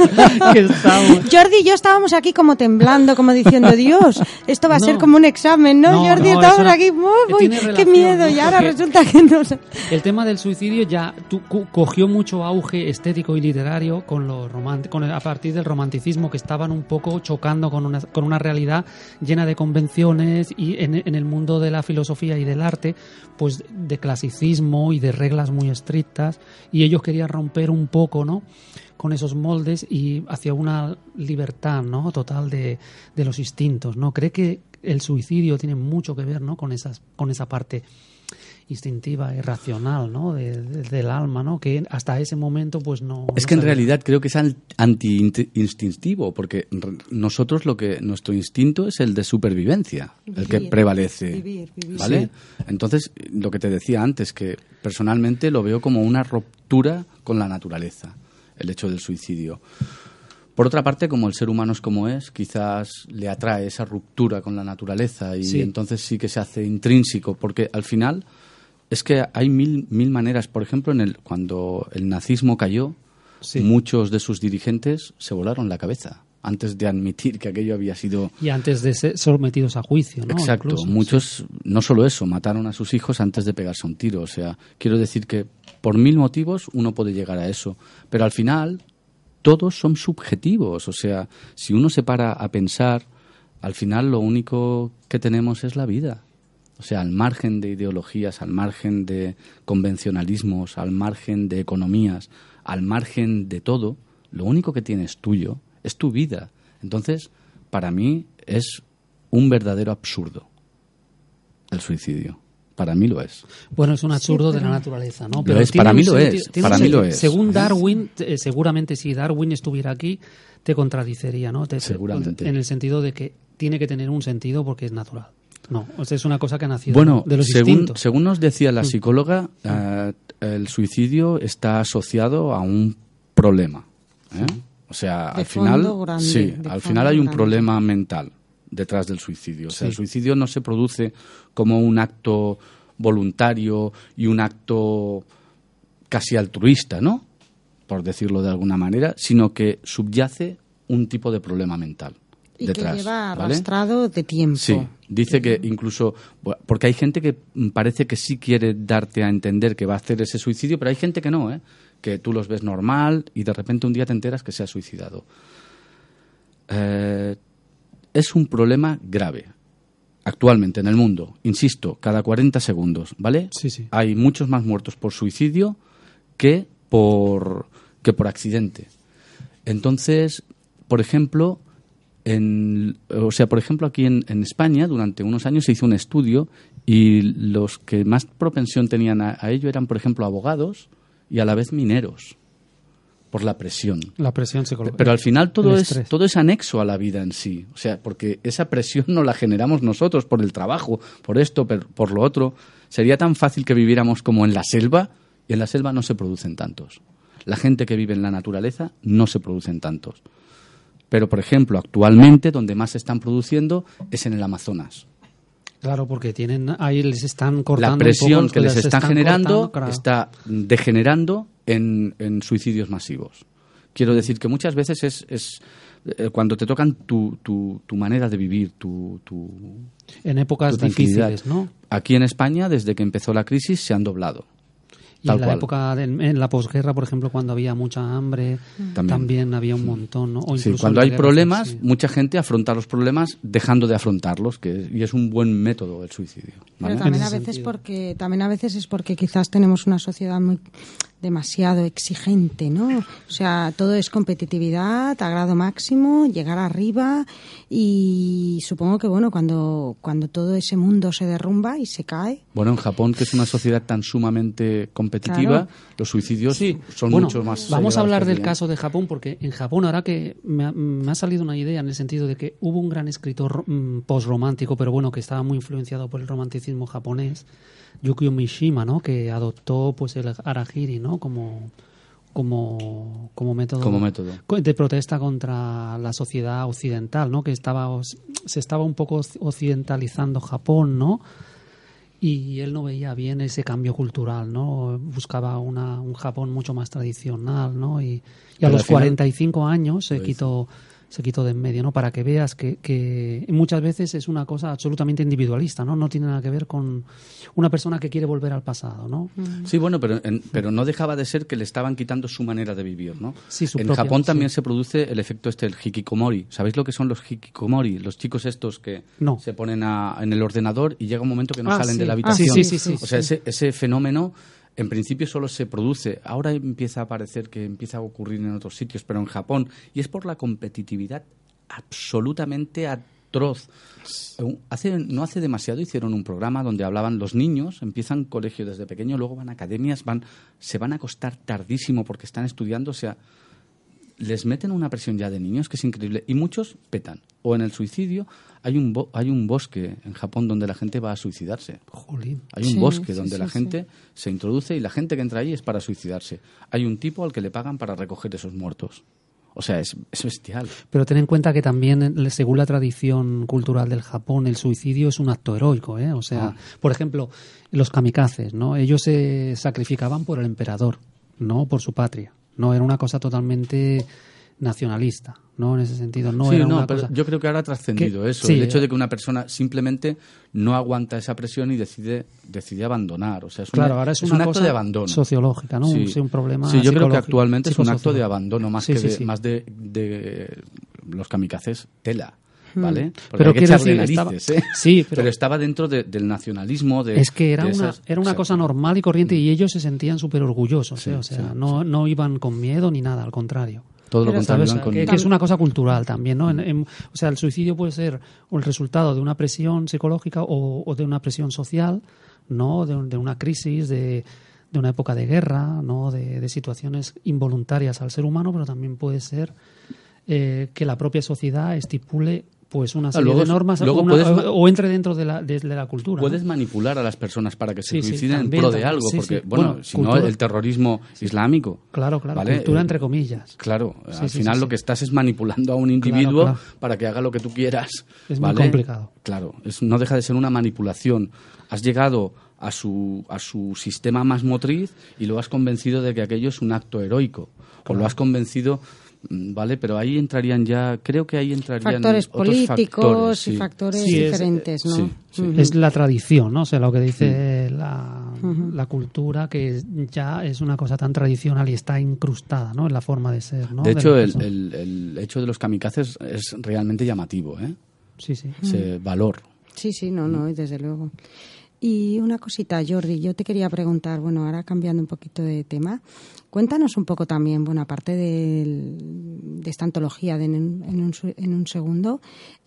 [LAUGHS] que estamos... Jordi y yo estábamos aquí como temblando, como diciendo, Dios, esto va a ser No. como un examen, ¿no, No, Jordi? no, estábamos es una- aquí, uy, uy, tiene qué miedo, ¿no? y ahora Porque- resulta que no... El tema del suicidio ya tu- cogió mucho auge estético y literario con lo romántico, con el- a partir del romanticismo que estaban un poco chocando con una, con una realidad llena de convenciones y en, en el mundo de la filosofía y del arte, pues de clasicismo y de reglas muy estrictas y ellos querían romper un poco, ¿no? con esos moldes y hacia una libertad no total de, de los instintos no cree que el suicidio tiene mucho que ver no con esas con esa parte instintiva y racional ¿no? De- de- del alma ¿no? que hasta ese momento pues no Es no que en realidad creo que es an- anti-instintivo, porque nosotros lo que nuestro instinto es el de supervivencia, el que prevalece. vivir, vivir. ¿Vale? Entonces, lo que te decía antes, que personalmente lo veo como una ruptura con la naturaleza, el hecho del suicidio. Por otra parte, como el ser humano es como es, quizás le atrae esa ruptura con la naturaleza y Sí. entonces sí que se hace intrínseco, porque al final es que hay mil, mil maneras. Por ejemplo, en el, cuando el nazismo cayó, Sí. muchos de sus dirigentes se volaron la cabeza antes de admitir que aquello había sido y antes de ser sometidos a juicio ¿no? Exacto, Incluso, muchos, no solo eso, mataron a sus hijos antes de pegarse un tiro. O sea, quiero decir que por mil motivos uno puede llegar a eso, pero al final todos son subjetivos. O sea, si uno se para a pensar, al final lo único que tenemos es la vida. O sea, al margen de ideologías, al margen de convencionalismos, al margen de economías, al margen de todo, lo único que tienes tuyo es tu vida. Entonces, para mí es un verdadero absurdo el suicidio. Para mí lo es. Bueno, es un absurdo de pero- la naturaleza, ¿no? Lo es, para mí lo es, tiene para un mí lo senti- es. Según Darwin, eh, seguramente si Darwin estuviera aquí, te contradicería, ¿no? Te- te- Seguramente. En el sentido de que tiene que tener un sentido porque es natural. No, o sea, es una cosa que ha nacido Bueno, de los según, instintos. según nos decía Mm. la psicóloga, eh, el suicidio está asociado a un problema. ¿eh? O sea, De al final, grande, sí, al final hay un grande. problema mental detrás del suicidio. O sea, Sí. el suicidio no se produce como un acto voluntario y un acto casi altruista, ¿no? Por decirlo de alguna manera, sino que subyace un tipo de problema mental Y detrás. que lleva ¿vale? arrastrado de tiempo. Sí, dice que incluso, porque hay gente que mm, parece que sí quiere darte a entender que va a hacer ese suicidio, pero hay gente que no, ¿eh? que tú los ves normal y de repente un día te enteras que se ha suicidado. Eh, es un problema grave actualmente en el mundo. Insisto, cada 40 segundos, ¿vale? Sí, sí. Hay muchos más muertos por suicidio que por, que por accidente. Entonces, por ejemplo, en, o sea, por ejemplo, aquí en, en España durante unos años se hizo un estudio y los que más propensión tenían a, a ello eran, por ejemplo, abogados y a la vez mineros por la presión. La presión psicológica. Pero al final todo es, todo es anexo a la vida en sí. O sea, porque esa presión no la generamos nosotros por el trabajo, por esto, por lo otro. Sería tan fácil que viviéramos como en la selva y en la selva no se producen tantos. La gente que vive en la naturaleza no se producen tantos. Pero, por ejemplo, actualmente donde más se están produciendo es en el Amazonas. Claro, porque tienen ahí les están cortando la presión un poco, que les están, generando cortando, está degenerando en, en suicidios masivos. Quiero decir que muchas veces es, es eh, cuando te tocan tu, tu, tu manera de vivir, tu, tu, en épocas difíciles, ¿no? Aquí en España, desde que empezó la crisis, se han doblado. Y Tal en la cual. época, de- en la posguerra, por ejemplo, cuando había mucha hambre, también, También. había un montón, ¿no? O Sí, incluso cuando hay guerra, problemas, sí. mucha gente afronta los problemas dejando de afrontarlos, que, y es un buen método el suicidio. ¿vale? Pero también a veces porque también a veces es porque quizás tenemos una sociedad muy demasiado exigente, ¿no? O sea, todo es competitividad a grado máximo, llegar arriba y supongo que bueno, cuando cuando todo ese mundo se derrumba y se cae, Bueno, en Japón, que es una sociedad tan sumamente competitiva, Claro. los suicidios Sí, son bueno, mucho más. Vamos a hablar del caso de Japón, porque en Japón, ahora que me ha, me ha salido una idea en el sentido de que hubo un gran escritor mm, postromántico, pero bueno, que estaba muy influenciado por el romanticismo japonés, Yukio Mishima, ¿no? Que adoptó pues el harakiri, ¿no? Como como, como método Como método. de protesta contra la sociedad occidental, ¿no? Que estaba se estaba un poco oc- occidentalizando Japón, ¿no? y él no veía bien ese cambio cultural, ¿no? Buscaba una, un Japón mucho más tradicional, ¿no? Y, y a Pero los al final- 45 años se hizo. Se quitó de en medio, ¿no? Para que veas que, que muchas veces es una cosa absolutamente individualista, ¿no? No tiene nada que ver con una persona que quiere volver al pasado, ¿no? Sí, bueno, pero, en- pero no dejaba de ser que le estaban quitando su manera de vivir, ¿no? Sí, su en propia, Japón también sí. se produce el efecto este, el hikikomori. ¿Sabéis lo que son los hikikomori? Los chicos estos que No. se ponen a- en el ordenador y llega un momento que no Ah, salen sí. de la Ah, habitación. sí, sí, sí, sí, o sea, ese, ese fenómeno en principio solo se produce. Ahora empieza a parecer que empieza a ocurrir en otros sitios, pero en Japón. Y es por la competitividad absolutamente atroz. Hace, no hace demasiado hicieron un programa donde hablaban los niños, empiezan colegio desde pequeño, luego van a academias, van, se van a acostar tardísimo porque están estudiando, o sea, les meten una presión ya de niños que es increíble y muchos petan. O en el suicidio hay un, bo- hay un bosque en Japón donde la gente va a suicidarse. Jolín. Hay un Sí, bosque sí, donde sí, la sí. gente se introduce y la gente que entra ahí es para suicidarse. Hay un tipo al que le pagan para recoger esos muertos. O sea, es, es bestial. Pero ten en cuenta que también, según la tradición cultural del Japón, el suicidio es un acto heroico, ¿eh? O sea, Ah. por ejemplo, los kamikazes, ¿no? Ellos se sacrificaban por el emperador, no por su patria. No era una cosa totalmente nacionalista, ¿no? En ese sentido, no sí, era no, una pero cosa... yo creo que ahora ha trascendido eso. sí, el hecho de que una persona simplemente no aguanta esa presión y decide, decide abandonar. O sea, es, Claro, una- ahora es, un una acto cosa de abandono. sociológica, ¿no? Sí. un problema Sí, yo creo que actualmente es un acto de abandono más que de, más de, de los kamikazes tela. ¿Vale? Porque. Pero hay que quiero echarle decir, narices, estaba- ¿eh? Sí, pero- estaba dentro de- del nacionalismo. De, es que era de una, esas- era una Exacto. cosa normal y corriente y ellos se sentían súper orgullosos, Sí, ¿eh? O sea, sí, no, no iban con miedo ni nada, al contrario. Todo lo Pero contrario. Con- Que, que es una cosa cultural también, ¿no? En- en- o sea, el suicidio puede ser el resultado de una presión psicológica o, o de una presión social, ¿no? De, un- de una crisis, de, de una época de guerra, ¿no? De, de situaciones involuntarias al ser humano, pero también puede ser eh, que la propia sociedad estipule pues una Ah, serie luego- de normas luego una- puedes o, entre dentro de la, de, de la cultura. ¿no? Puedes manipular a las personas para que se Sí, sí, suiciden también, en pro de algo, Sí, porque, bueno, Bueno, si no, el terrorismo islámico. Claro, claro, ¿vale? cultura Eh, entre comillas. Claro, al final lo que estás es manipulando a un individuo claro. para que haga lo que tú quieras. Es muy complicado. Claro, es, no deja de ser una manipulación. Has llegado a su, a su sistema más motriz y lo has convencido de que aquello es un acto heroico. O lo has convencido, ¿vale? Pero ahí entrarían ya, creo que ahí entrarían factores otros políticos factores, y factores Sí, es- diferentes, ¿no? sí, sí. Ujú. Es la tradición, ¿no? O sea, lo que dice la, la cultura, que ya es una cosa tan tradicional y está incrustada, ¿no? En la forma de ser, ¿no? De hecho, el, el- el hecho de los kamikazes es realmente llamativo, ¿eh? Sí, sí. Ese valor. Sí, sí, no, no, desde luego. Y una cosita, Jordi, yo te quería preguntar, bueno, ahora cambiando un poquito de tema, cuéntanos un poco también, bueno, aparte del- de esta antología de en, un- en un, en un segundo,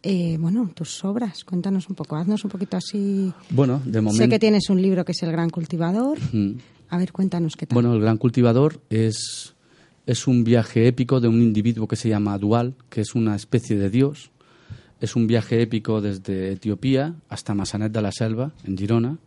eh, bueno, tus obras, cuéntanos un poco, haznos un poquito así. Bueno, de momento... Sé que tienes un libro que es El Gran Cultivador. Mm. A ver, cuéntanos qué tal. Bueno, el gran cultivador es, es un viaje épico de un individuo que se llama Dual, que es una especie de dios. Es un viaje épico desde Etiopía hasta Massanet de la Selva, en Girona,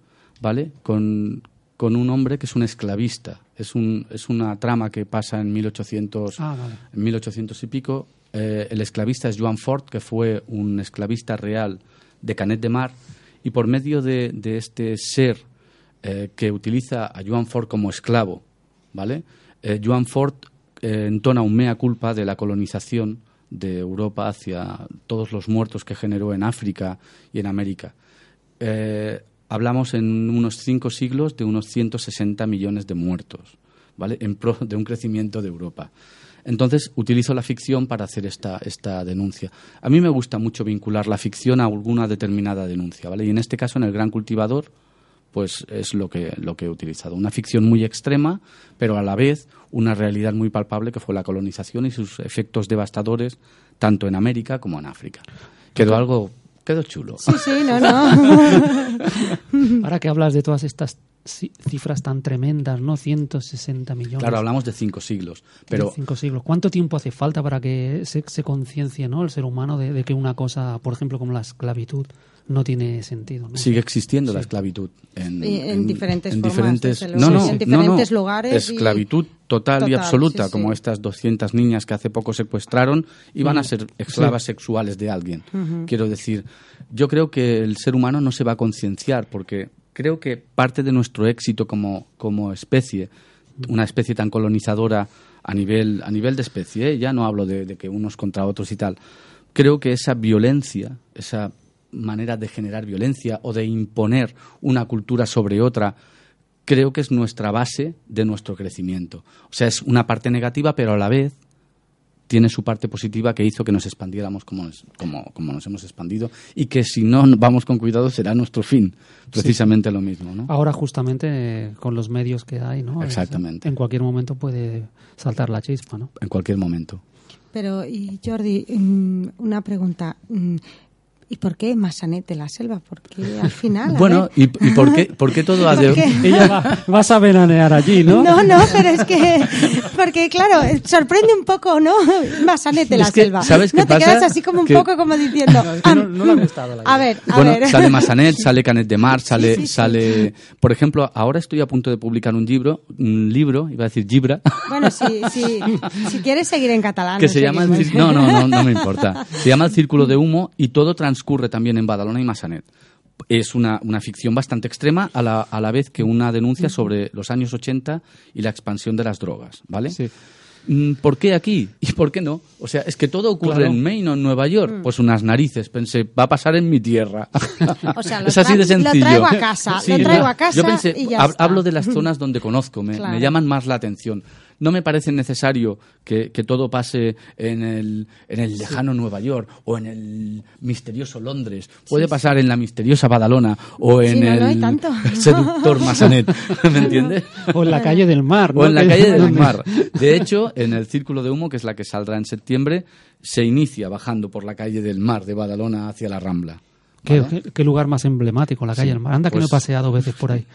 ¿vale? Con, con un hombre que es un esclavista. Es, un, es una trama que pasa en 1800, Ah, vale. en 1800 y pico. Eh, el esclavista es Joan Fort, que fue un esclavista real de Canet de Mar y por medio de, de este ser eh, que utiliza a Joan Ford como esclavo, ¿vale? Eh, Joan Ford entona un mea culpa de la colonización de Europa hacia todos los muertos que generó en África y en América. Eh, hablamos en unos cinco siglos de unos 160 millones de muertos, ¿vale? En pro de un crecimiento de Europa. Entonces utilizo la ficción para hacer esta, esta denuncia. A mí me gusta mucho vincular la ficción a alguna determinada denuncia, ¿vale? Y en este caso, en El Gran Cultivador, pues es lo que, lo que he utilizado. Una ficción muy extrema, pero a la vez una realidad muy palpable que fue la colonización y sus efectos devastadores tanto en América como en África. Quedó algo, quedó chulo. Sí, sí, no, no. [LAUGHS] Ahora que hablas de todas estas ci- cifras tan tremendas, ¿no? 160 millones. Claro, hablamos de cinco siglos, pero de cinco siglos. ¿Cuánto tiempo hace falta para que se, se conciencie ¿no? el ser humano de, de que una cosa, por ejemplo, como la esclavitud, no tiene sentido? ¿no? sigue existiendo la esclavitud en, diferentes formas, diferentes- desde luego. no, Sí, no, sí. En no, no. diferentes lugares y- esclavitud total, y absoluta sí, sí. como estas 200 niñas que hace poco secuestraron iban a ser esclavas sexuales de alguien quiero decir yo creo que el ser humano no se va a concienciar porque creo que parte de nuestro éxito como, como especie una especie tan colonizadora a nivel a nivel de especie ¿eh? ya no hablo de, de que unos contra otros y tal creo que esa violencia esa manera de generar violencia o de imponer una cultura sobre otra creo que es nuestra base de nuestro crecimiento. O sea, es una parte negativa, pero a la vez tiene su parte positiva que hizo que nos expandiéramos como nos, como, como nos hemos expandido y que si no vamos con cuidado será nuestro fin. Precisamente lo mismo, ¿no? Ahora justamente eh, con los medios que hay, ¿no? Es- Exactamente. en cualquier momento puede saltar la chispa, ¿no? En cualquier momento. Pero, y Jordi, mm, una pregunta. ¿Y por qué Massanet de la Selva? Porque al final. [LAUGHS] Bueno, ver- ¿y, y por, qué, por qué todo ha de... ¿Por qué? [LAUGHS] Ella va, vas a veranear allí, ¿no? No, no, pero es que, porque claro, sorprende un poco, ¿no? Massanet de la Es que, selva. ¿sabes no qué te pasa? quedas así como un Que- poco como diciendo. es que "Ah, no- no le ha mm, gustado la A ver, a bueno, ver. sale Massanet, [LAUGHS] sale Canet de Mar, sale, sí, sí. sale, por ejemplo, ahora estoy a punto de publicar un libro, un libro, iba a decir Gibra, Bueno, si, si, si quieres seguir en catalán. que no se llama el no, no, no, no me importa. Se llama el Círculo de Humo y todo transcurre también en Badalona y Massanet. Es una, una ficción bastante extrema a la, a la vez que una denuncia sobre los años 80 y la expansión de las drogas, ¿vale? Sí. Mm, ¿Por qué aquí? ¿Y por qué no? O sea, es que todo ocurre Claro. en Maine o en Nueva York. Pues unas narices. Pensé, va a pasar en mi tierra. [LAUGHS] O sea, [LAUGHS] lo es así de sencillo. lo traigo a casa, lo traigo a casa Yo pensé, y ya está. hablo de las zonas donde conozco, me, Claro. me llaman más la atención. No me parece necesario que, que todo pase en el, en el lejano Nueva York o en el misterioso Londres. Puede pasar en la misteriosa Badalona o en no, no el [LAUGHS] seductor Massanet. [LAUGHS] ¿Me entiendes? O en la calle del mar, ¿no? O en la calle del mar. [LAUGHS] De hecho, en el Círculo de Humo, que es la que saldrá en septiembre, se inicia bajando por la calle del mar de Badalona hacia la Rambla. ¿Qué, ¿vale? qué- qué lugar más emblemático, la calle del mar. Anda que Pues- me he paseado veces por ahí.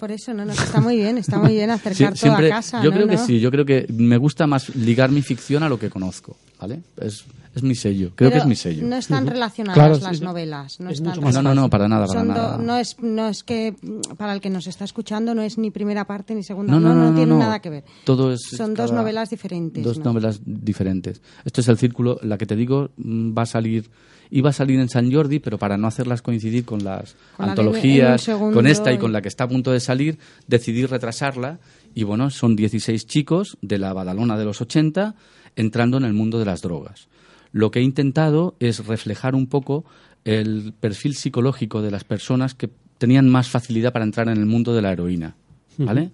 Por eso, no, no, que está muy bien, está muy bien Sí, acercar todo siempre- a casa. yo ¿no? creo que ¿no? sí, yo creo que me gusta más ligar mi ficción a lo que conozco, ¿vale? Es, es mi sello, creo que Pero es mi sello. No están relacionadas Claro, sí, las sí. novelas. No, Es están mucho más no, no, no, para nada, para Son nada. do- no, es, no es que mm, para el que nos está escuchando no es ni primera parte ni segunda. No, no, no, no, tiene no. nada que ver. Todo es Son dos novelas diferentes. Dos ¿no? novelas diferentes. Esto es el círculo, la que te digo mm, va a salir, iba a salir en San Jordi, pero para no hacerlas coincidir con las Con la antologías, segundo con esta y con la que está a punto de salir, decidí retrasarla y bueno, son 16 chicos de la Badalona de los 80 entrando en el mundo de las drogas. Lo que he intentado es reflejar un poco el perfil psicológico de las personas que tenían más facilidad para entrar en el mundo de la heroína, ¿vale?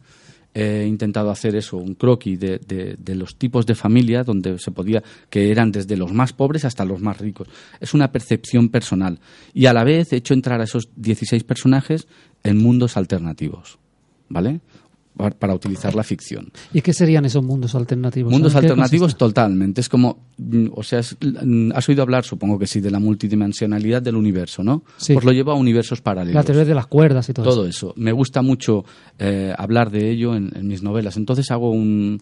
He intentado hacer eso, un croquis de, los tipos de familia donde se podía, que eran desde los más pobres hasta los más ricos. Es una percepción personal. Y a la vez he hecho entrar a esos 16 personajes en mundos alternativos, ¿vale? Pa- Para utilizar la ficción. ¿Y qué serían esos mundos alternativos? Mundos ¿En qué alternativos totalmente. Es como, mm, o sea, es- mm, has oído hablar, supongo que sí, de la multidimensionalidad del universo, ¿no? Sí. Pues lo llevo a universos paralelos. La teoría de las cuerdas y todo, Todo eso. Me gusta mucho eh, hablar de ello en, en mis novelas. Entonces hago un,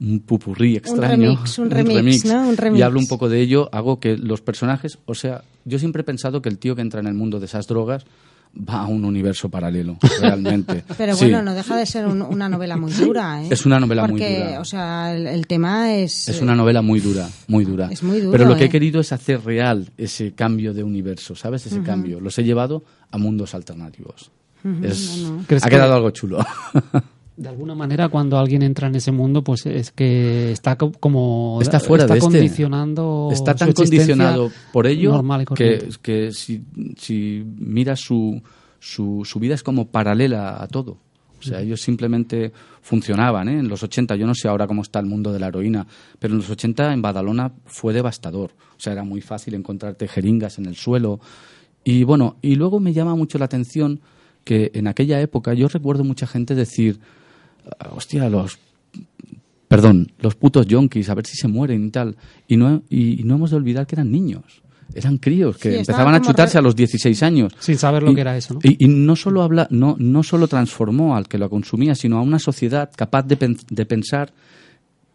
un pupurrí extraño. remix, un [LAUGHS] remix, ¿no? Un remix. Y hablo un poco de ello. Hago que los personajes, o sea, yo siempre he pensado que el tío que entra en el mundo de esas drogas va a un universo paralelo, [LAUGHS] realmente. Pero Sí. bueno, no deja de ser un- una novela muy dura, ¿eh? Es una novela muy Porque, dura. o sea, el, el tema es... Es una novela muy dura, muy dura. Es muy duro, Pero lo que ¿eh? he querido es hacer real ese cambio de universo, ¿sabes? Ese cambio. Los he llevado a mundos alternativos. Es- ¿Crees ha que- quedado algo chulo. [LAUGHS] De alguna manera, cuando alguien entra en ese mundo, pues es que está co- como... Está fuera de este. Está tan condicionado por ello normal y que, que si, si miras su, su, su vida es como paralela a todo. O sea, ellos simplemente funcionaban ¿eh? en los 80. Yo no sé ahora cómo está el mundo de la heroína, pero en los 80 en Badalona fue devastador. O sea, era muy fácil encontrarte jeringas en el suelo. Y bueno, y luego me llama mucho la atención que en aquella época yo recuerdo mucha gente decir, "Ah, hostia, los perdón, los putos yonkis, a ver si se mueren y tal. Y no, y, y no hemos de olvidar que eran niños. Eran críos que Sí, empezaban a chutarse re- a los 16 años. Sin saber lo Y- que era eso, ¿no? Y, y no solo habla, no, no solo transformó al que lo consumía, sino a una sociedad capaz de, pen- de pensar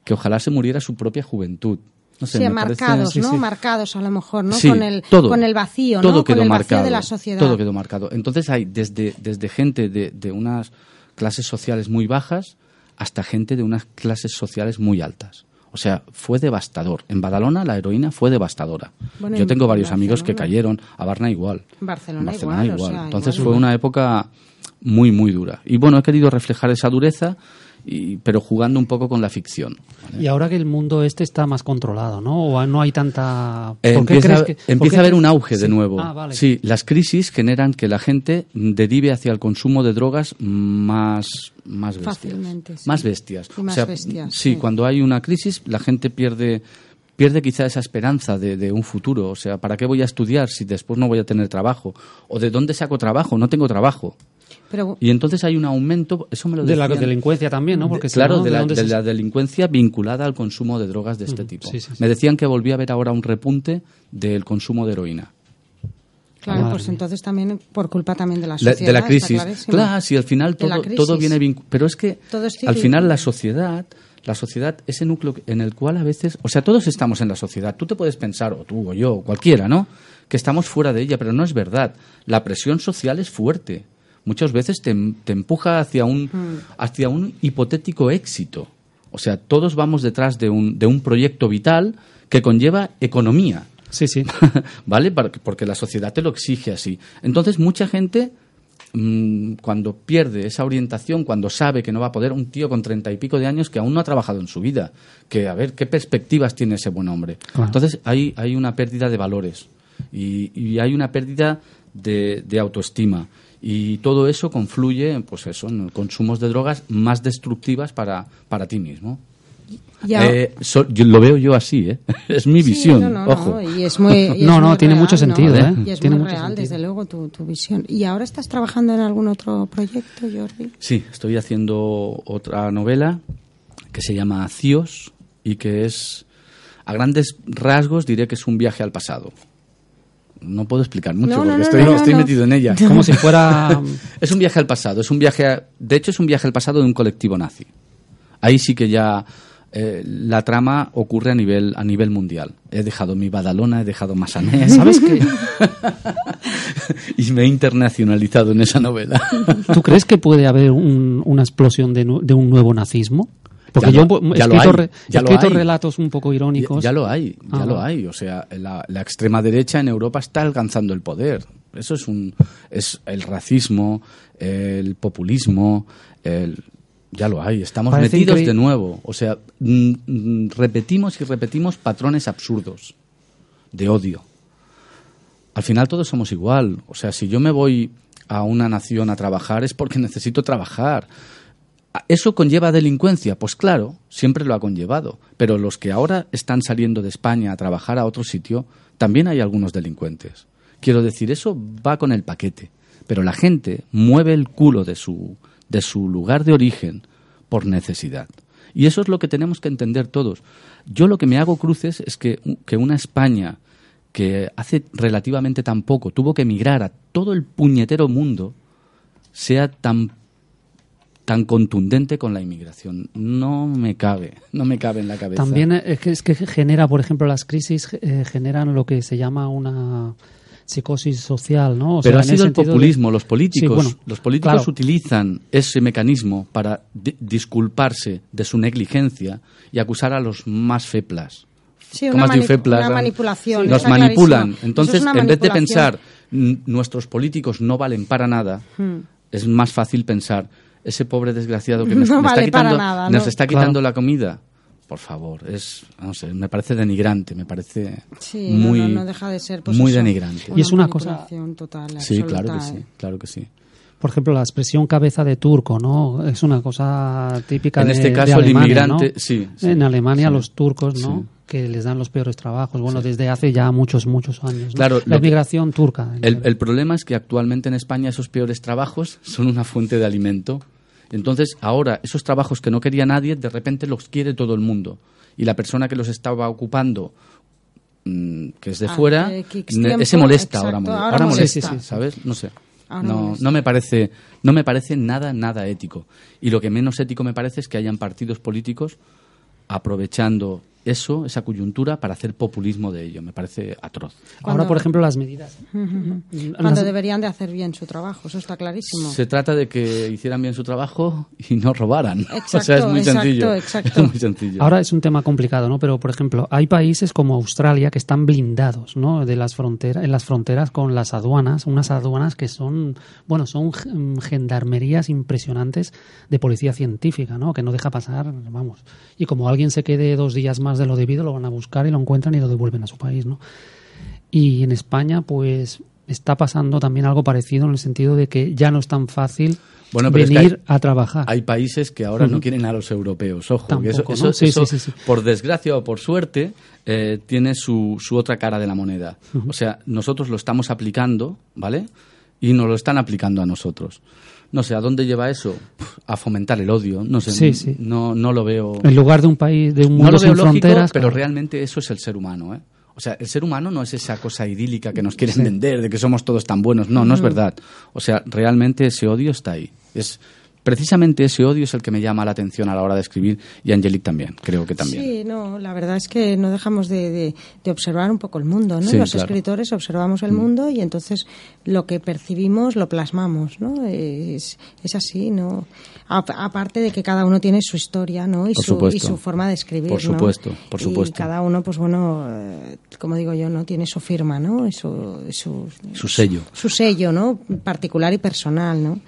que ojalá se muriera su propia juventud. No sé, Sí, parece- marcados, sí, ¿no? sí. Marcados a lo mejor, ¿no? Sí, con, el, todo, con el vacío, todo ¿no? quedó con el vacío marcado, de la sociedad. Todo quedó marcado. Entonces hay desde, desde gente de, de unas clases sociales muy bajas hasta gente de unas clases sociales muy altas. O sea, fue devastador. En Badalona la heroína fue devastadora. Bueno, Yo en tengo varios amigos que cayeron, a Barna igual. Barcelona En Barcelona igual, o sea, Entonces igual. fue una época muy, muy dura. Y bueno, he querido reflejar esa dureza, y, pero jugando un poco con la ficción. Y ahora que el mundo este está más controlado, ¿no? O no hay tanta... Eh, ¿Por qué empieza crees que- por empieza qué a haber un auge de nuevo. Ah, vale. Sí, las crisis generan que la gente derive hacia el consumo de drogas más, más bestias. Fácilmente, sí. Más bestias. Y más bestias, sí, sí. cuando hay una crisis, la gente pierde pierde quizá esa esperanza de, de un futuro. O sea, ¿para qué voy a estudiar si después no voy a tener trabajo? ¿O de dónde saco trabajo? No tengo trabajo. Pero Y entonces hay un aumento, eso me lo De la decían- delincuencia también, ¿no? Porque si claro, no, de, la, de se- la delincuencia vinculada al consumo de drogas de este tipo. sí, sí, sí. Me decían que volvía a haber ahora un repunte del consumo de heroína. claro, Madre pues mía. entonces también por culpa también de la La- sociedad. de la crisis. Claro, si al final De todo, todo viene vinculado. Pero es que Todo es al final la sociedad, la sociedad, ese núcleo en el cual a veces, o sea, todos estamos en la sociedad. Tú te puedes pensar, o tú o yo, o cualquiera, ¿no? Que estamos fuera de ella, pero no es verdad. La presión social es fuerte. Muchas veces te, te empuja hacia un, Hmm. hacia un hipotético éxito. O sea, todos vamos detrás de un, de un proyecto vital que conlleva economía. Sí, sí. [LAUGHS] ¿Vale? Porque- Porque la sociedad te lo exige así. Entonces, mucha gente, mm, cuando pierde esa orientación, cuando sabe que no va a poder, un tío con treinta y pico de años que aún no ha trabajado en su vida, que a ver qué perspectivas tiene ese buen hombre. Claro. Entonces, hay, hay una pérdida de valores y, y hay una pérdida de, de autoestima. Y todo eso confluye, pues eso, en consumos de drogas más destructivas para, para ti mismo. Ya- Eh, so- yo- lo veo yo así, ¿eh? [LAUGHS] Es mi Sí, visión, no, no, no, ojo. y es muy, [LAUGHS] y es No, no, muy tiene real, mucho sentido, ¿no? ¿eh? Y es Tiene muy mucho real, sentido. desde luego, tu, tu visión. ¿Y ahora estás trabajando en algún otro proyecto, Jordi? Sí, estoy haciendo otra novela que se llama Cios y que es, a grandes rasgos, diré que es un viaje al pasado. No puedo explicar mucho No, porque no, estoy, no, metido en ella. [LAUGHS] Como si fuera... [LAUGHS] Es un viaje al pasado, es un viaje, a- de hecho es un viaje al pasado de un colectivo nazi. Ahí sí que ya eh, la trama ocurre a nivel a nivel mundial. He dejado mi Badalona, he dejado Massanés, [LAUGHS] ¿Sabes qué? y me he internacionalizado en esa novela. ¿Tú crees que puede haber un- una explosión de un nuevo nazismo? Porque Ya yo lo- ya escrito, hay, ya he escrito relatos un poco irónicos. Ya, ya lo hay, ya Ah, lo vale. hay. O sea, la, la extrema derecha en Europa está alcanzando el poder. Eso es un es el racismo, el populismo, el ya lo hay. Estamos Parece metidos increí- de nuevo. O sea, mm, mm, repetimos y repetimos patrones absurdos de odio. Al final todos somos igual. O sea, si yo me voy a una nación a trabajar es porque necesito trabajar. ¿Eso conlleva delincuencia? Pues claro, siempre lo ha conllevado. Pero los que ahora están saliendo de España a trabajar a otro sitio, también hay algunos delincuentes. Quiero decir, eso va con el paquete. Pero la gente mueve el culo de su, de su lugar de origen por necesidad. Y eso es lo que tenemos que entender todos. Yo lo que me hago cruces es que, que una España que hace relativamente tan poco tuvo que emigrar a todo el puñetero mundo sea tan tan contundente con la inmigración. No me cabe, no me cabe en la cabeza. También es que, es que genera, por ejemplo, las crisis eh, generan lo que se llama una psicosis social, ¿no? O Pero sea, ha en el sido el de- populismo. Los políticos, Sí, bueno, los políticos claro. utilizan ese mecanismo para di- disculparse de su negligencia y acusar a los más feplas. Sí, ¿Cómo una, mani- feplas? una manipulación. Nos está manipulan. clarísimo. Entonces, es en vez de pensar "N- nuestros políticos no valen para nada, Hmm. es más fácil pensar ese pobre desgraciado que [LAUGHS] nos, No me está vale quitando, nada, nos ¿no? está Claro. quitando la comida. Por favor, es, no sé, me parece denigrante, me parece Sí, muy, no, no deja de ser pues muy eso, denigrante. Y es una cosa- total, Sí, absoluta, claro que sí, ¿eh? claro que sí. Por ejemplo, la expresión cabeza de turco, ¿no? Es una cosa típica En de este de caso, el inmigrante, ¿no? sí, sí, en Alemania sí, los turcos, ¿no? sí. Que les dan los peores trabajos. Bueno, desde hace ya muchos, muchos años. ¿no? Claro, la inmigración turca. El, el problema es que actualmente en España esos peores trabajos son una fuente de alimento. Entonces, ahora, esos trabajos que no quería nadie, de repente los quiere todo el mundo. Y la persona que los estaba ocupando, mm, que es de Ah, fuera, tiempo, ese molesta ahora, exacto, ahora ahora molesta. molesta, ¿sabes? No sé. No, no me parece no me parece nada nada ético y lo que menos ético me parece es que hayan partidos políticos aprovechando eso esa coyuntura para hacer populismo de ello me parece atroz Ahora, por ejemplo, las medidas. [LAUGHS] Cuando Las- deberían de hacer bien su trabajo, eso está clarísimo. Se trata de que hicieran bien su trabajo y no robaran. [LAUGHS] o sea, es muy exacto, sencillo. exacto. Es muy sencillo. Ahora es un tema complicado, ¿no? Pero, por ejemplo, hay países como Australia que están blindados, ¿no? De las fronteras, en las fronteras con las aduanas, unas aduanas que son, bueno, son mm, gendarmerías impresionantes de policía científica, ¿no? Que no deja pasar, vamos. Y como alguien se quede dos días más de lo debido, lo van a buscar y lo encuentran y lo devuelven a su país, ¿no? Y en España, pues, está pasando también algo parecido en el sentido de que ya no es tan fácil Bueno, pero es que venir hay- a trabajar. Hay países que ahora no quieren a los europeos. Ojo, eso, Tampoco, eso- ¿no? Sí, eso, sí, sí, sí. por desgracia o por suerte, eh, tiene su, su otra cara de la moneda. O sea, nosotros lo estamos aplicando, ¿vale? Y nos lo están aplicando a nosotros. No sé, ¿a dónde lleva eso? A fomentar el odio. No sé, Sí, sí. No, no lo veo. En lugar de un país, de un No mundo lo veo lógico, fronteras. pero claro. realmente eso es el ser humano, ¿eh? O sea, el ser humano no es esa cosa idílica que nos quieren vender, de que somos todos tan buenos. No, no es verdad. O sea, realmente ese odio está ahí. Es precisamente ese odio es el que me llama la atención a la hora de escribir y Angelique también, creo que también. Sí, no, la verdad es que no dejamos de, de- de observar un poco el mundo, ¿no? Sí, Los claro. escritores observamos el mundo y entonces lo que percibimos lo plasmamos, ¿no? Es, es así, ¿no? A- aparte de que cada uno tiene su historia, ¿no? Y, Por su, y su forma de escribir, Por ¿no? supuesto, por Y supuesto. cada uno, pues bueno, eh, como digo yo, ¿no? Tiene su firma, ¿no? Y su, y su, Su sello. su sello, ¿no? Particular y personal, ¿no?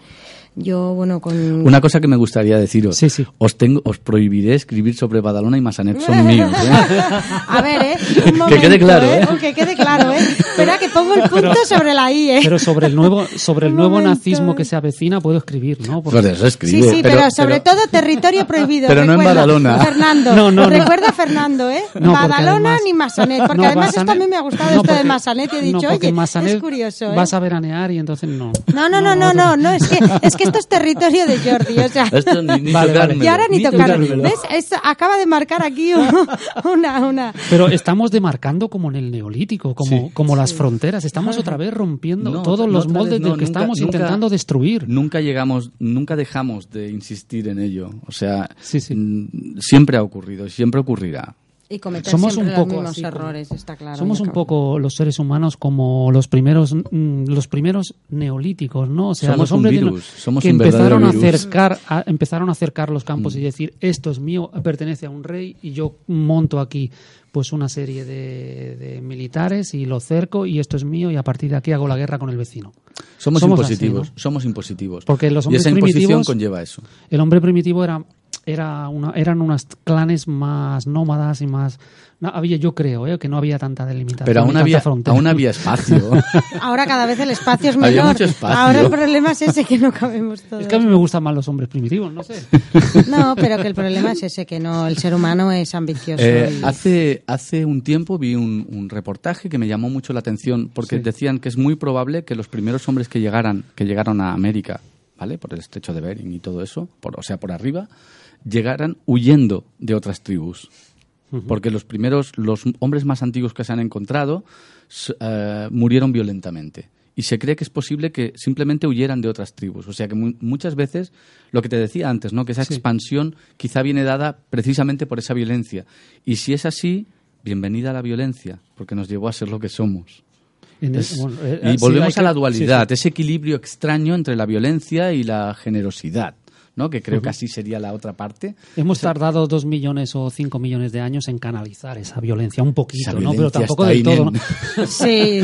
Yo, bueno, con... Una cosa que me gustaría deciros, Sí, sí. os tengo, os prohibiré escribir sobre Badalona y Massanet, son míos. ¿eh? [LAUGHS] A ver, ¿eh? Un [LAUGHS] Que momento, quede claro, ¿eh? ¿eh? Que quede claro, ¿eh? Espera que pongo el punto sobre la I, ¿eh? Pero sobre el nuevo, sobre el Un nuevo momento. nazismo que se avecina puedo escribir, ¿no? Porque- Por eso escribe. Sí, sí, pero, sobre todo territorio prohibido. pero no en Badalona. Fernando, No, no, no. recuerda Fernando, ¿eh? No, Badalona además- ni Massanet, porque No, además esto a mí me ha gustado no, esto de porque- Massanet y he no, dicho, oye, en Massanet es curioso, ¿eh? Vas a veranear y entonces no. No, no, no, no, no, no, es que, es que esto es territorio de Jordi, o sea... Esto ni, ni Vale, vale. Y ahora ni tocarlo. ¿Ves? Esto acaba de marcar aquí [LAUGHS] una... una... Pero estamos demarcando como en el neolítico, como, como las fronteras. Estamos otra vez rompiendo No, todos no, los vez moldes no, del que nunca- estamos nunca- intentando destruir. Nunca llegamos, nunca dejamos de insistir en ello. O sea, Sí, sí. mm, siempre ha ocurrido y siempre ocurrirá. Y cometer Somos siempre un los poco mismos así, como- errores, está claro. Somos un poco los seres humanos como los primeros mm, los primeros neolíticos, ¿no? O sea, Somos los un hombres de- virus, somos que un empezaron a acercar a, empezaron a acercar los campos Mm. y decir, esto es mío, pertenece a un rey y yo monto aquí pues una serie de, de militares y lo cerco y esto es mío y a partir de aquí hago la guerra con el vecino. Somos, Somos así, impositivos, ¿no? somos impositivos. Porque los y hombres esa imposición primitivos- conlleva eso. El hombre primitivo era era una, eran unas clanes más nómadas y más no, había yo creo ¿eh? que no había tanta delimitación Pero aún tanta había, frontera. aún había espacio. [LAUGHS] Ahora cada vez el espacio es Había menor. mucho espacio. Ahora el problema es ese que no cabemos todos. es que a mí me gustan más los hombres primitivos no sé [LAUGHS] No, pero que el problema es ese, que no, el ser humano es ambicioso. Eh, y- hace, hace un tiempo vi un, un reportaje que me llamó mucho la atención porque Sí. decían que es muy probable que los primeros hombres que llegaran, que llegaron a América, ¿vale? Por el estrecho de Bering y todo eso, por, o sea, por arriba, llegaran huyendo de otras tribus. Porque los primeros, los hombres más antiguos que se han encontrado eh, murieron violentamente. Y se cree que es posible que simplemente huyeran de otras tribus. O sea que mu- muchas veces, lo que te decía antes, ¿no? que esa Sí. expansión quizá viene dada precisamente por esa violencia. Y si es así, bienvenida a la violencia, porque nos llevó a ser lo que somos. Bueno, eh, y sí, volvemos que- a la sí, dualidad, sí. ese equilibrio extraño entre la violencia y la generosidad, ¿no? que creo que así sería la otra parte. Hemos tardado dos millones o cinco millones de años en canalizar esa violencia, un poquito, ¿no? Pero tampoco del todo. [LAUGHS] Sí,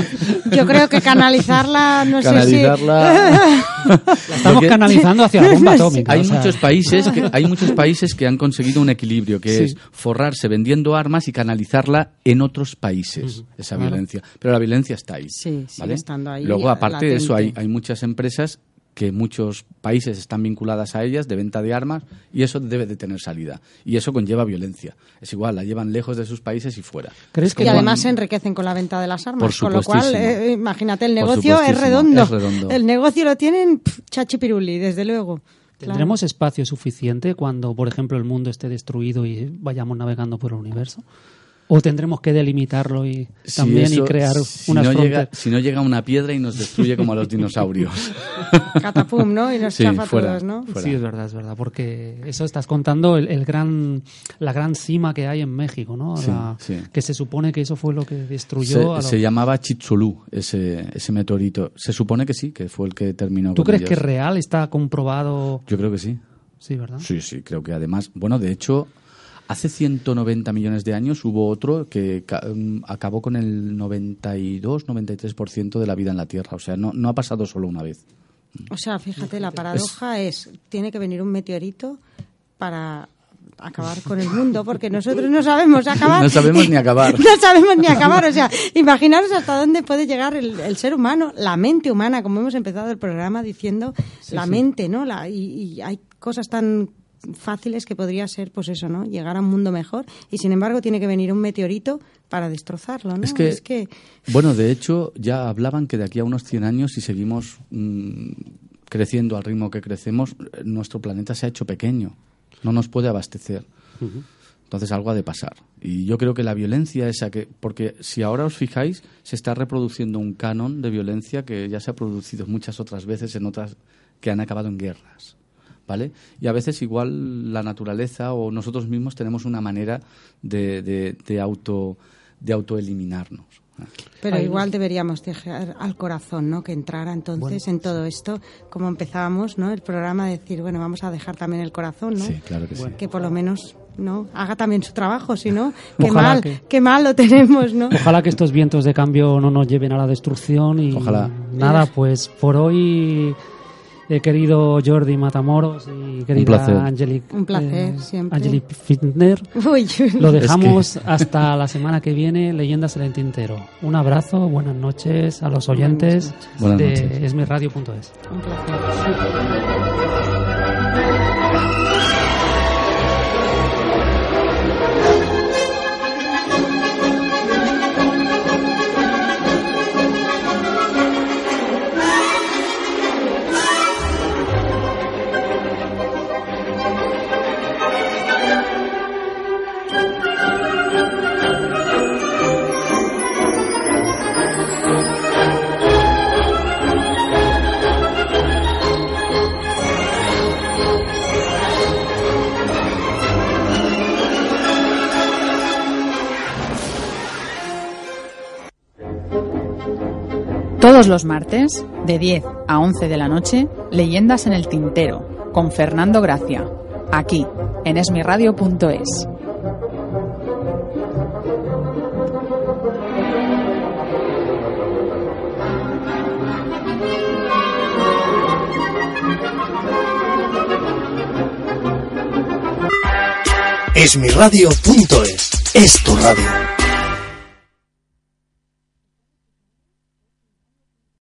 yo creo que canalizarla, no sé Canalizarla. [LAUGHS] La estamos Porque- canalizando hacia la bomba atómica. Hay o sea, muchos países que hay muchos [LAUGHS] países que han conseguido un equilibrio que Sí. es forrarse vendiendo armas y canalizarla en otros países esa claro. violencia pero la violencia está ahí Sí, sigue ¿vale? estando ahí, luego aparte de eso hay, hay muchas empresas que muchos países están vinculadas a ellas de venta de armas y eso debe de tener salida y eso conlleva violencia es igual la llevan lejos de sus países y fuera ¿Crees Es que Y además se enriquecen con la venta de las armas, Por con lo cual, eh, imagínate, el negocio es redondo. es redondo. El negocio lo tienen chachipiruli, desde luego. Claro. ¿Tendremos espacio suficiente cuando, por ejemplo, el mundo esté destruido y vayamos navegando por el universo? ¿O tendremos que delimitarlo y Si también eso- y crear si unas no llega, fronteras? si no llega una piedra y nos destruye como a los dinosaurios [LAUGHS] Catapum, ¿no? Y nos Sí, chafa a fuera, todos, ¿no? fuera. Sí, es verdad, es verdad, porque eso estás contando el, el gran, la gran cima que hay en México, ¿no? Sí, La- sí. Que se supone que eso fue lo que Se, destruyó. a los- se llamaba Chicxulub, ese, ese meteorito. Se supone que sí, que fue el que terminó ¿Tú con crees ellos. que es real? ¿Está comprobado? Yo creo que sí. Sí, ¿verdad? Sí, sí, creo que además. Bueno, de hecho, hace 190 millones de años hubo otro que mm, acabó con el 92-93% de la vida en la Tierra. O sea, no, no ha pasado solo una vez. O sea, fíjate, la paradoja es, tiene que venir un meteorito para acabar con el mundo, porque nosotros no sabemos acabar. [LAUGHS] No sabemos ni acabar. [LAUGHS] No sabemos ni acabar. O sea, imaginaros hasta dónde puede llegar el, el ser humano, la mente humana, como hemos empezado el programa diciendo, la mente, ¿no? La, y, y hay cosas tan fáciles que podría ser, pues eso, ¿no? Llegar a un mundo mejor y sin embargo tiene que venir un meteorito para destrozarlo, ¿no? Es que, bueno, de hecho, ya hablaban que de aquí a unos 100 años, si seguimos mm, creciendo al ritmo que crecemos, nuestro planeta se ha hecho pequeño. No nos puede abastecer. Entonces algo ha de pasar. Y yo creo que la violencia esa que... Porque si ahora os fijáis, se está reproduciendo un canon de violencia que ya se ha producido muchas otras veces en otras que han acabado en guerras. ¿Vale? Y a veces igual la naturaleza o nosotros mismos tenemos una manera de, de, de auto de autoeliminarnos. Pero igual deberíamos dejar al corazón, ¿no? Que entrara entonces en todo esto, como empezábamos, ¿no? El programa, decir, bueno, vamos a dejar también el corazón, ¿no? Sí, claro que sí. Que por lo menos, ¿no? Haga también su trabajo, si no, [LAUGHS] qué mal, que- qué mal lo tenemos, ¿no? Ojalá que estos vientos de cambio no nos lleven a la destrucción y Ojalá. nada, pues por hoy he querido Jordi Matamoros y querida. Angelique Un placer, eh, siempre. Angelique Fitner. Uy, Lo dejamos hasta la semana que viene, Leyendas en el Tintero. Un abrazo, buenas noches a los oyentes Buenas de noches. esmirradio.es. un placer. Todos los martes, de 10 a 11 de la noche, Leyendas en el Tintero, con Fernando Gracia, aquí, en esmiradio.es. Esmiradio.es es tu radio.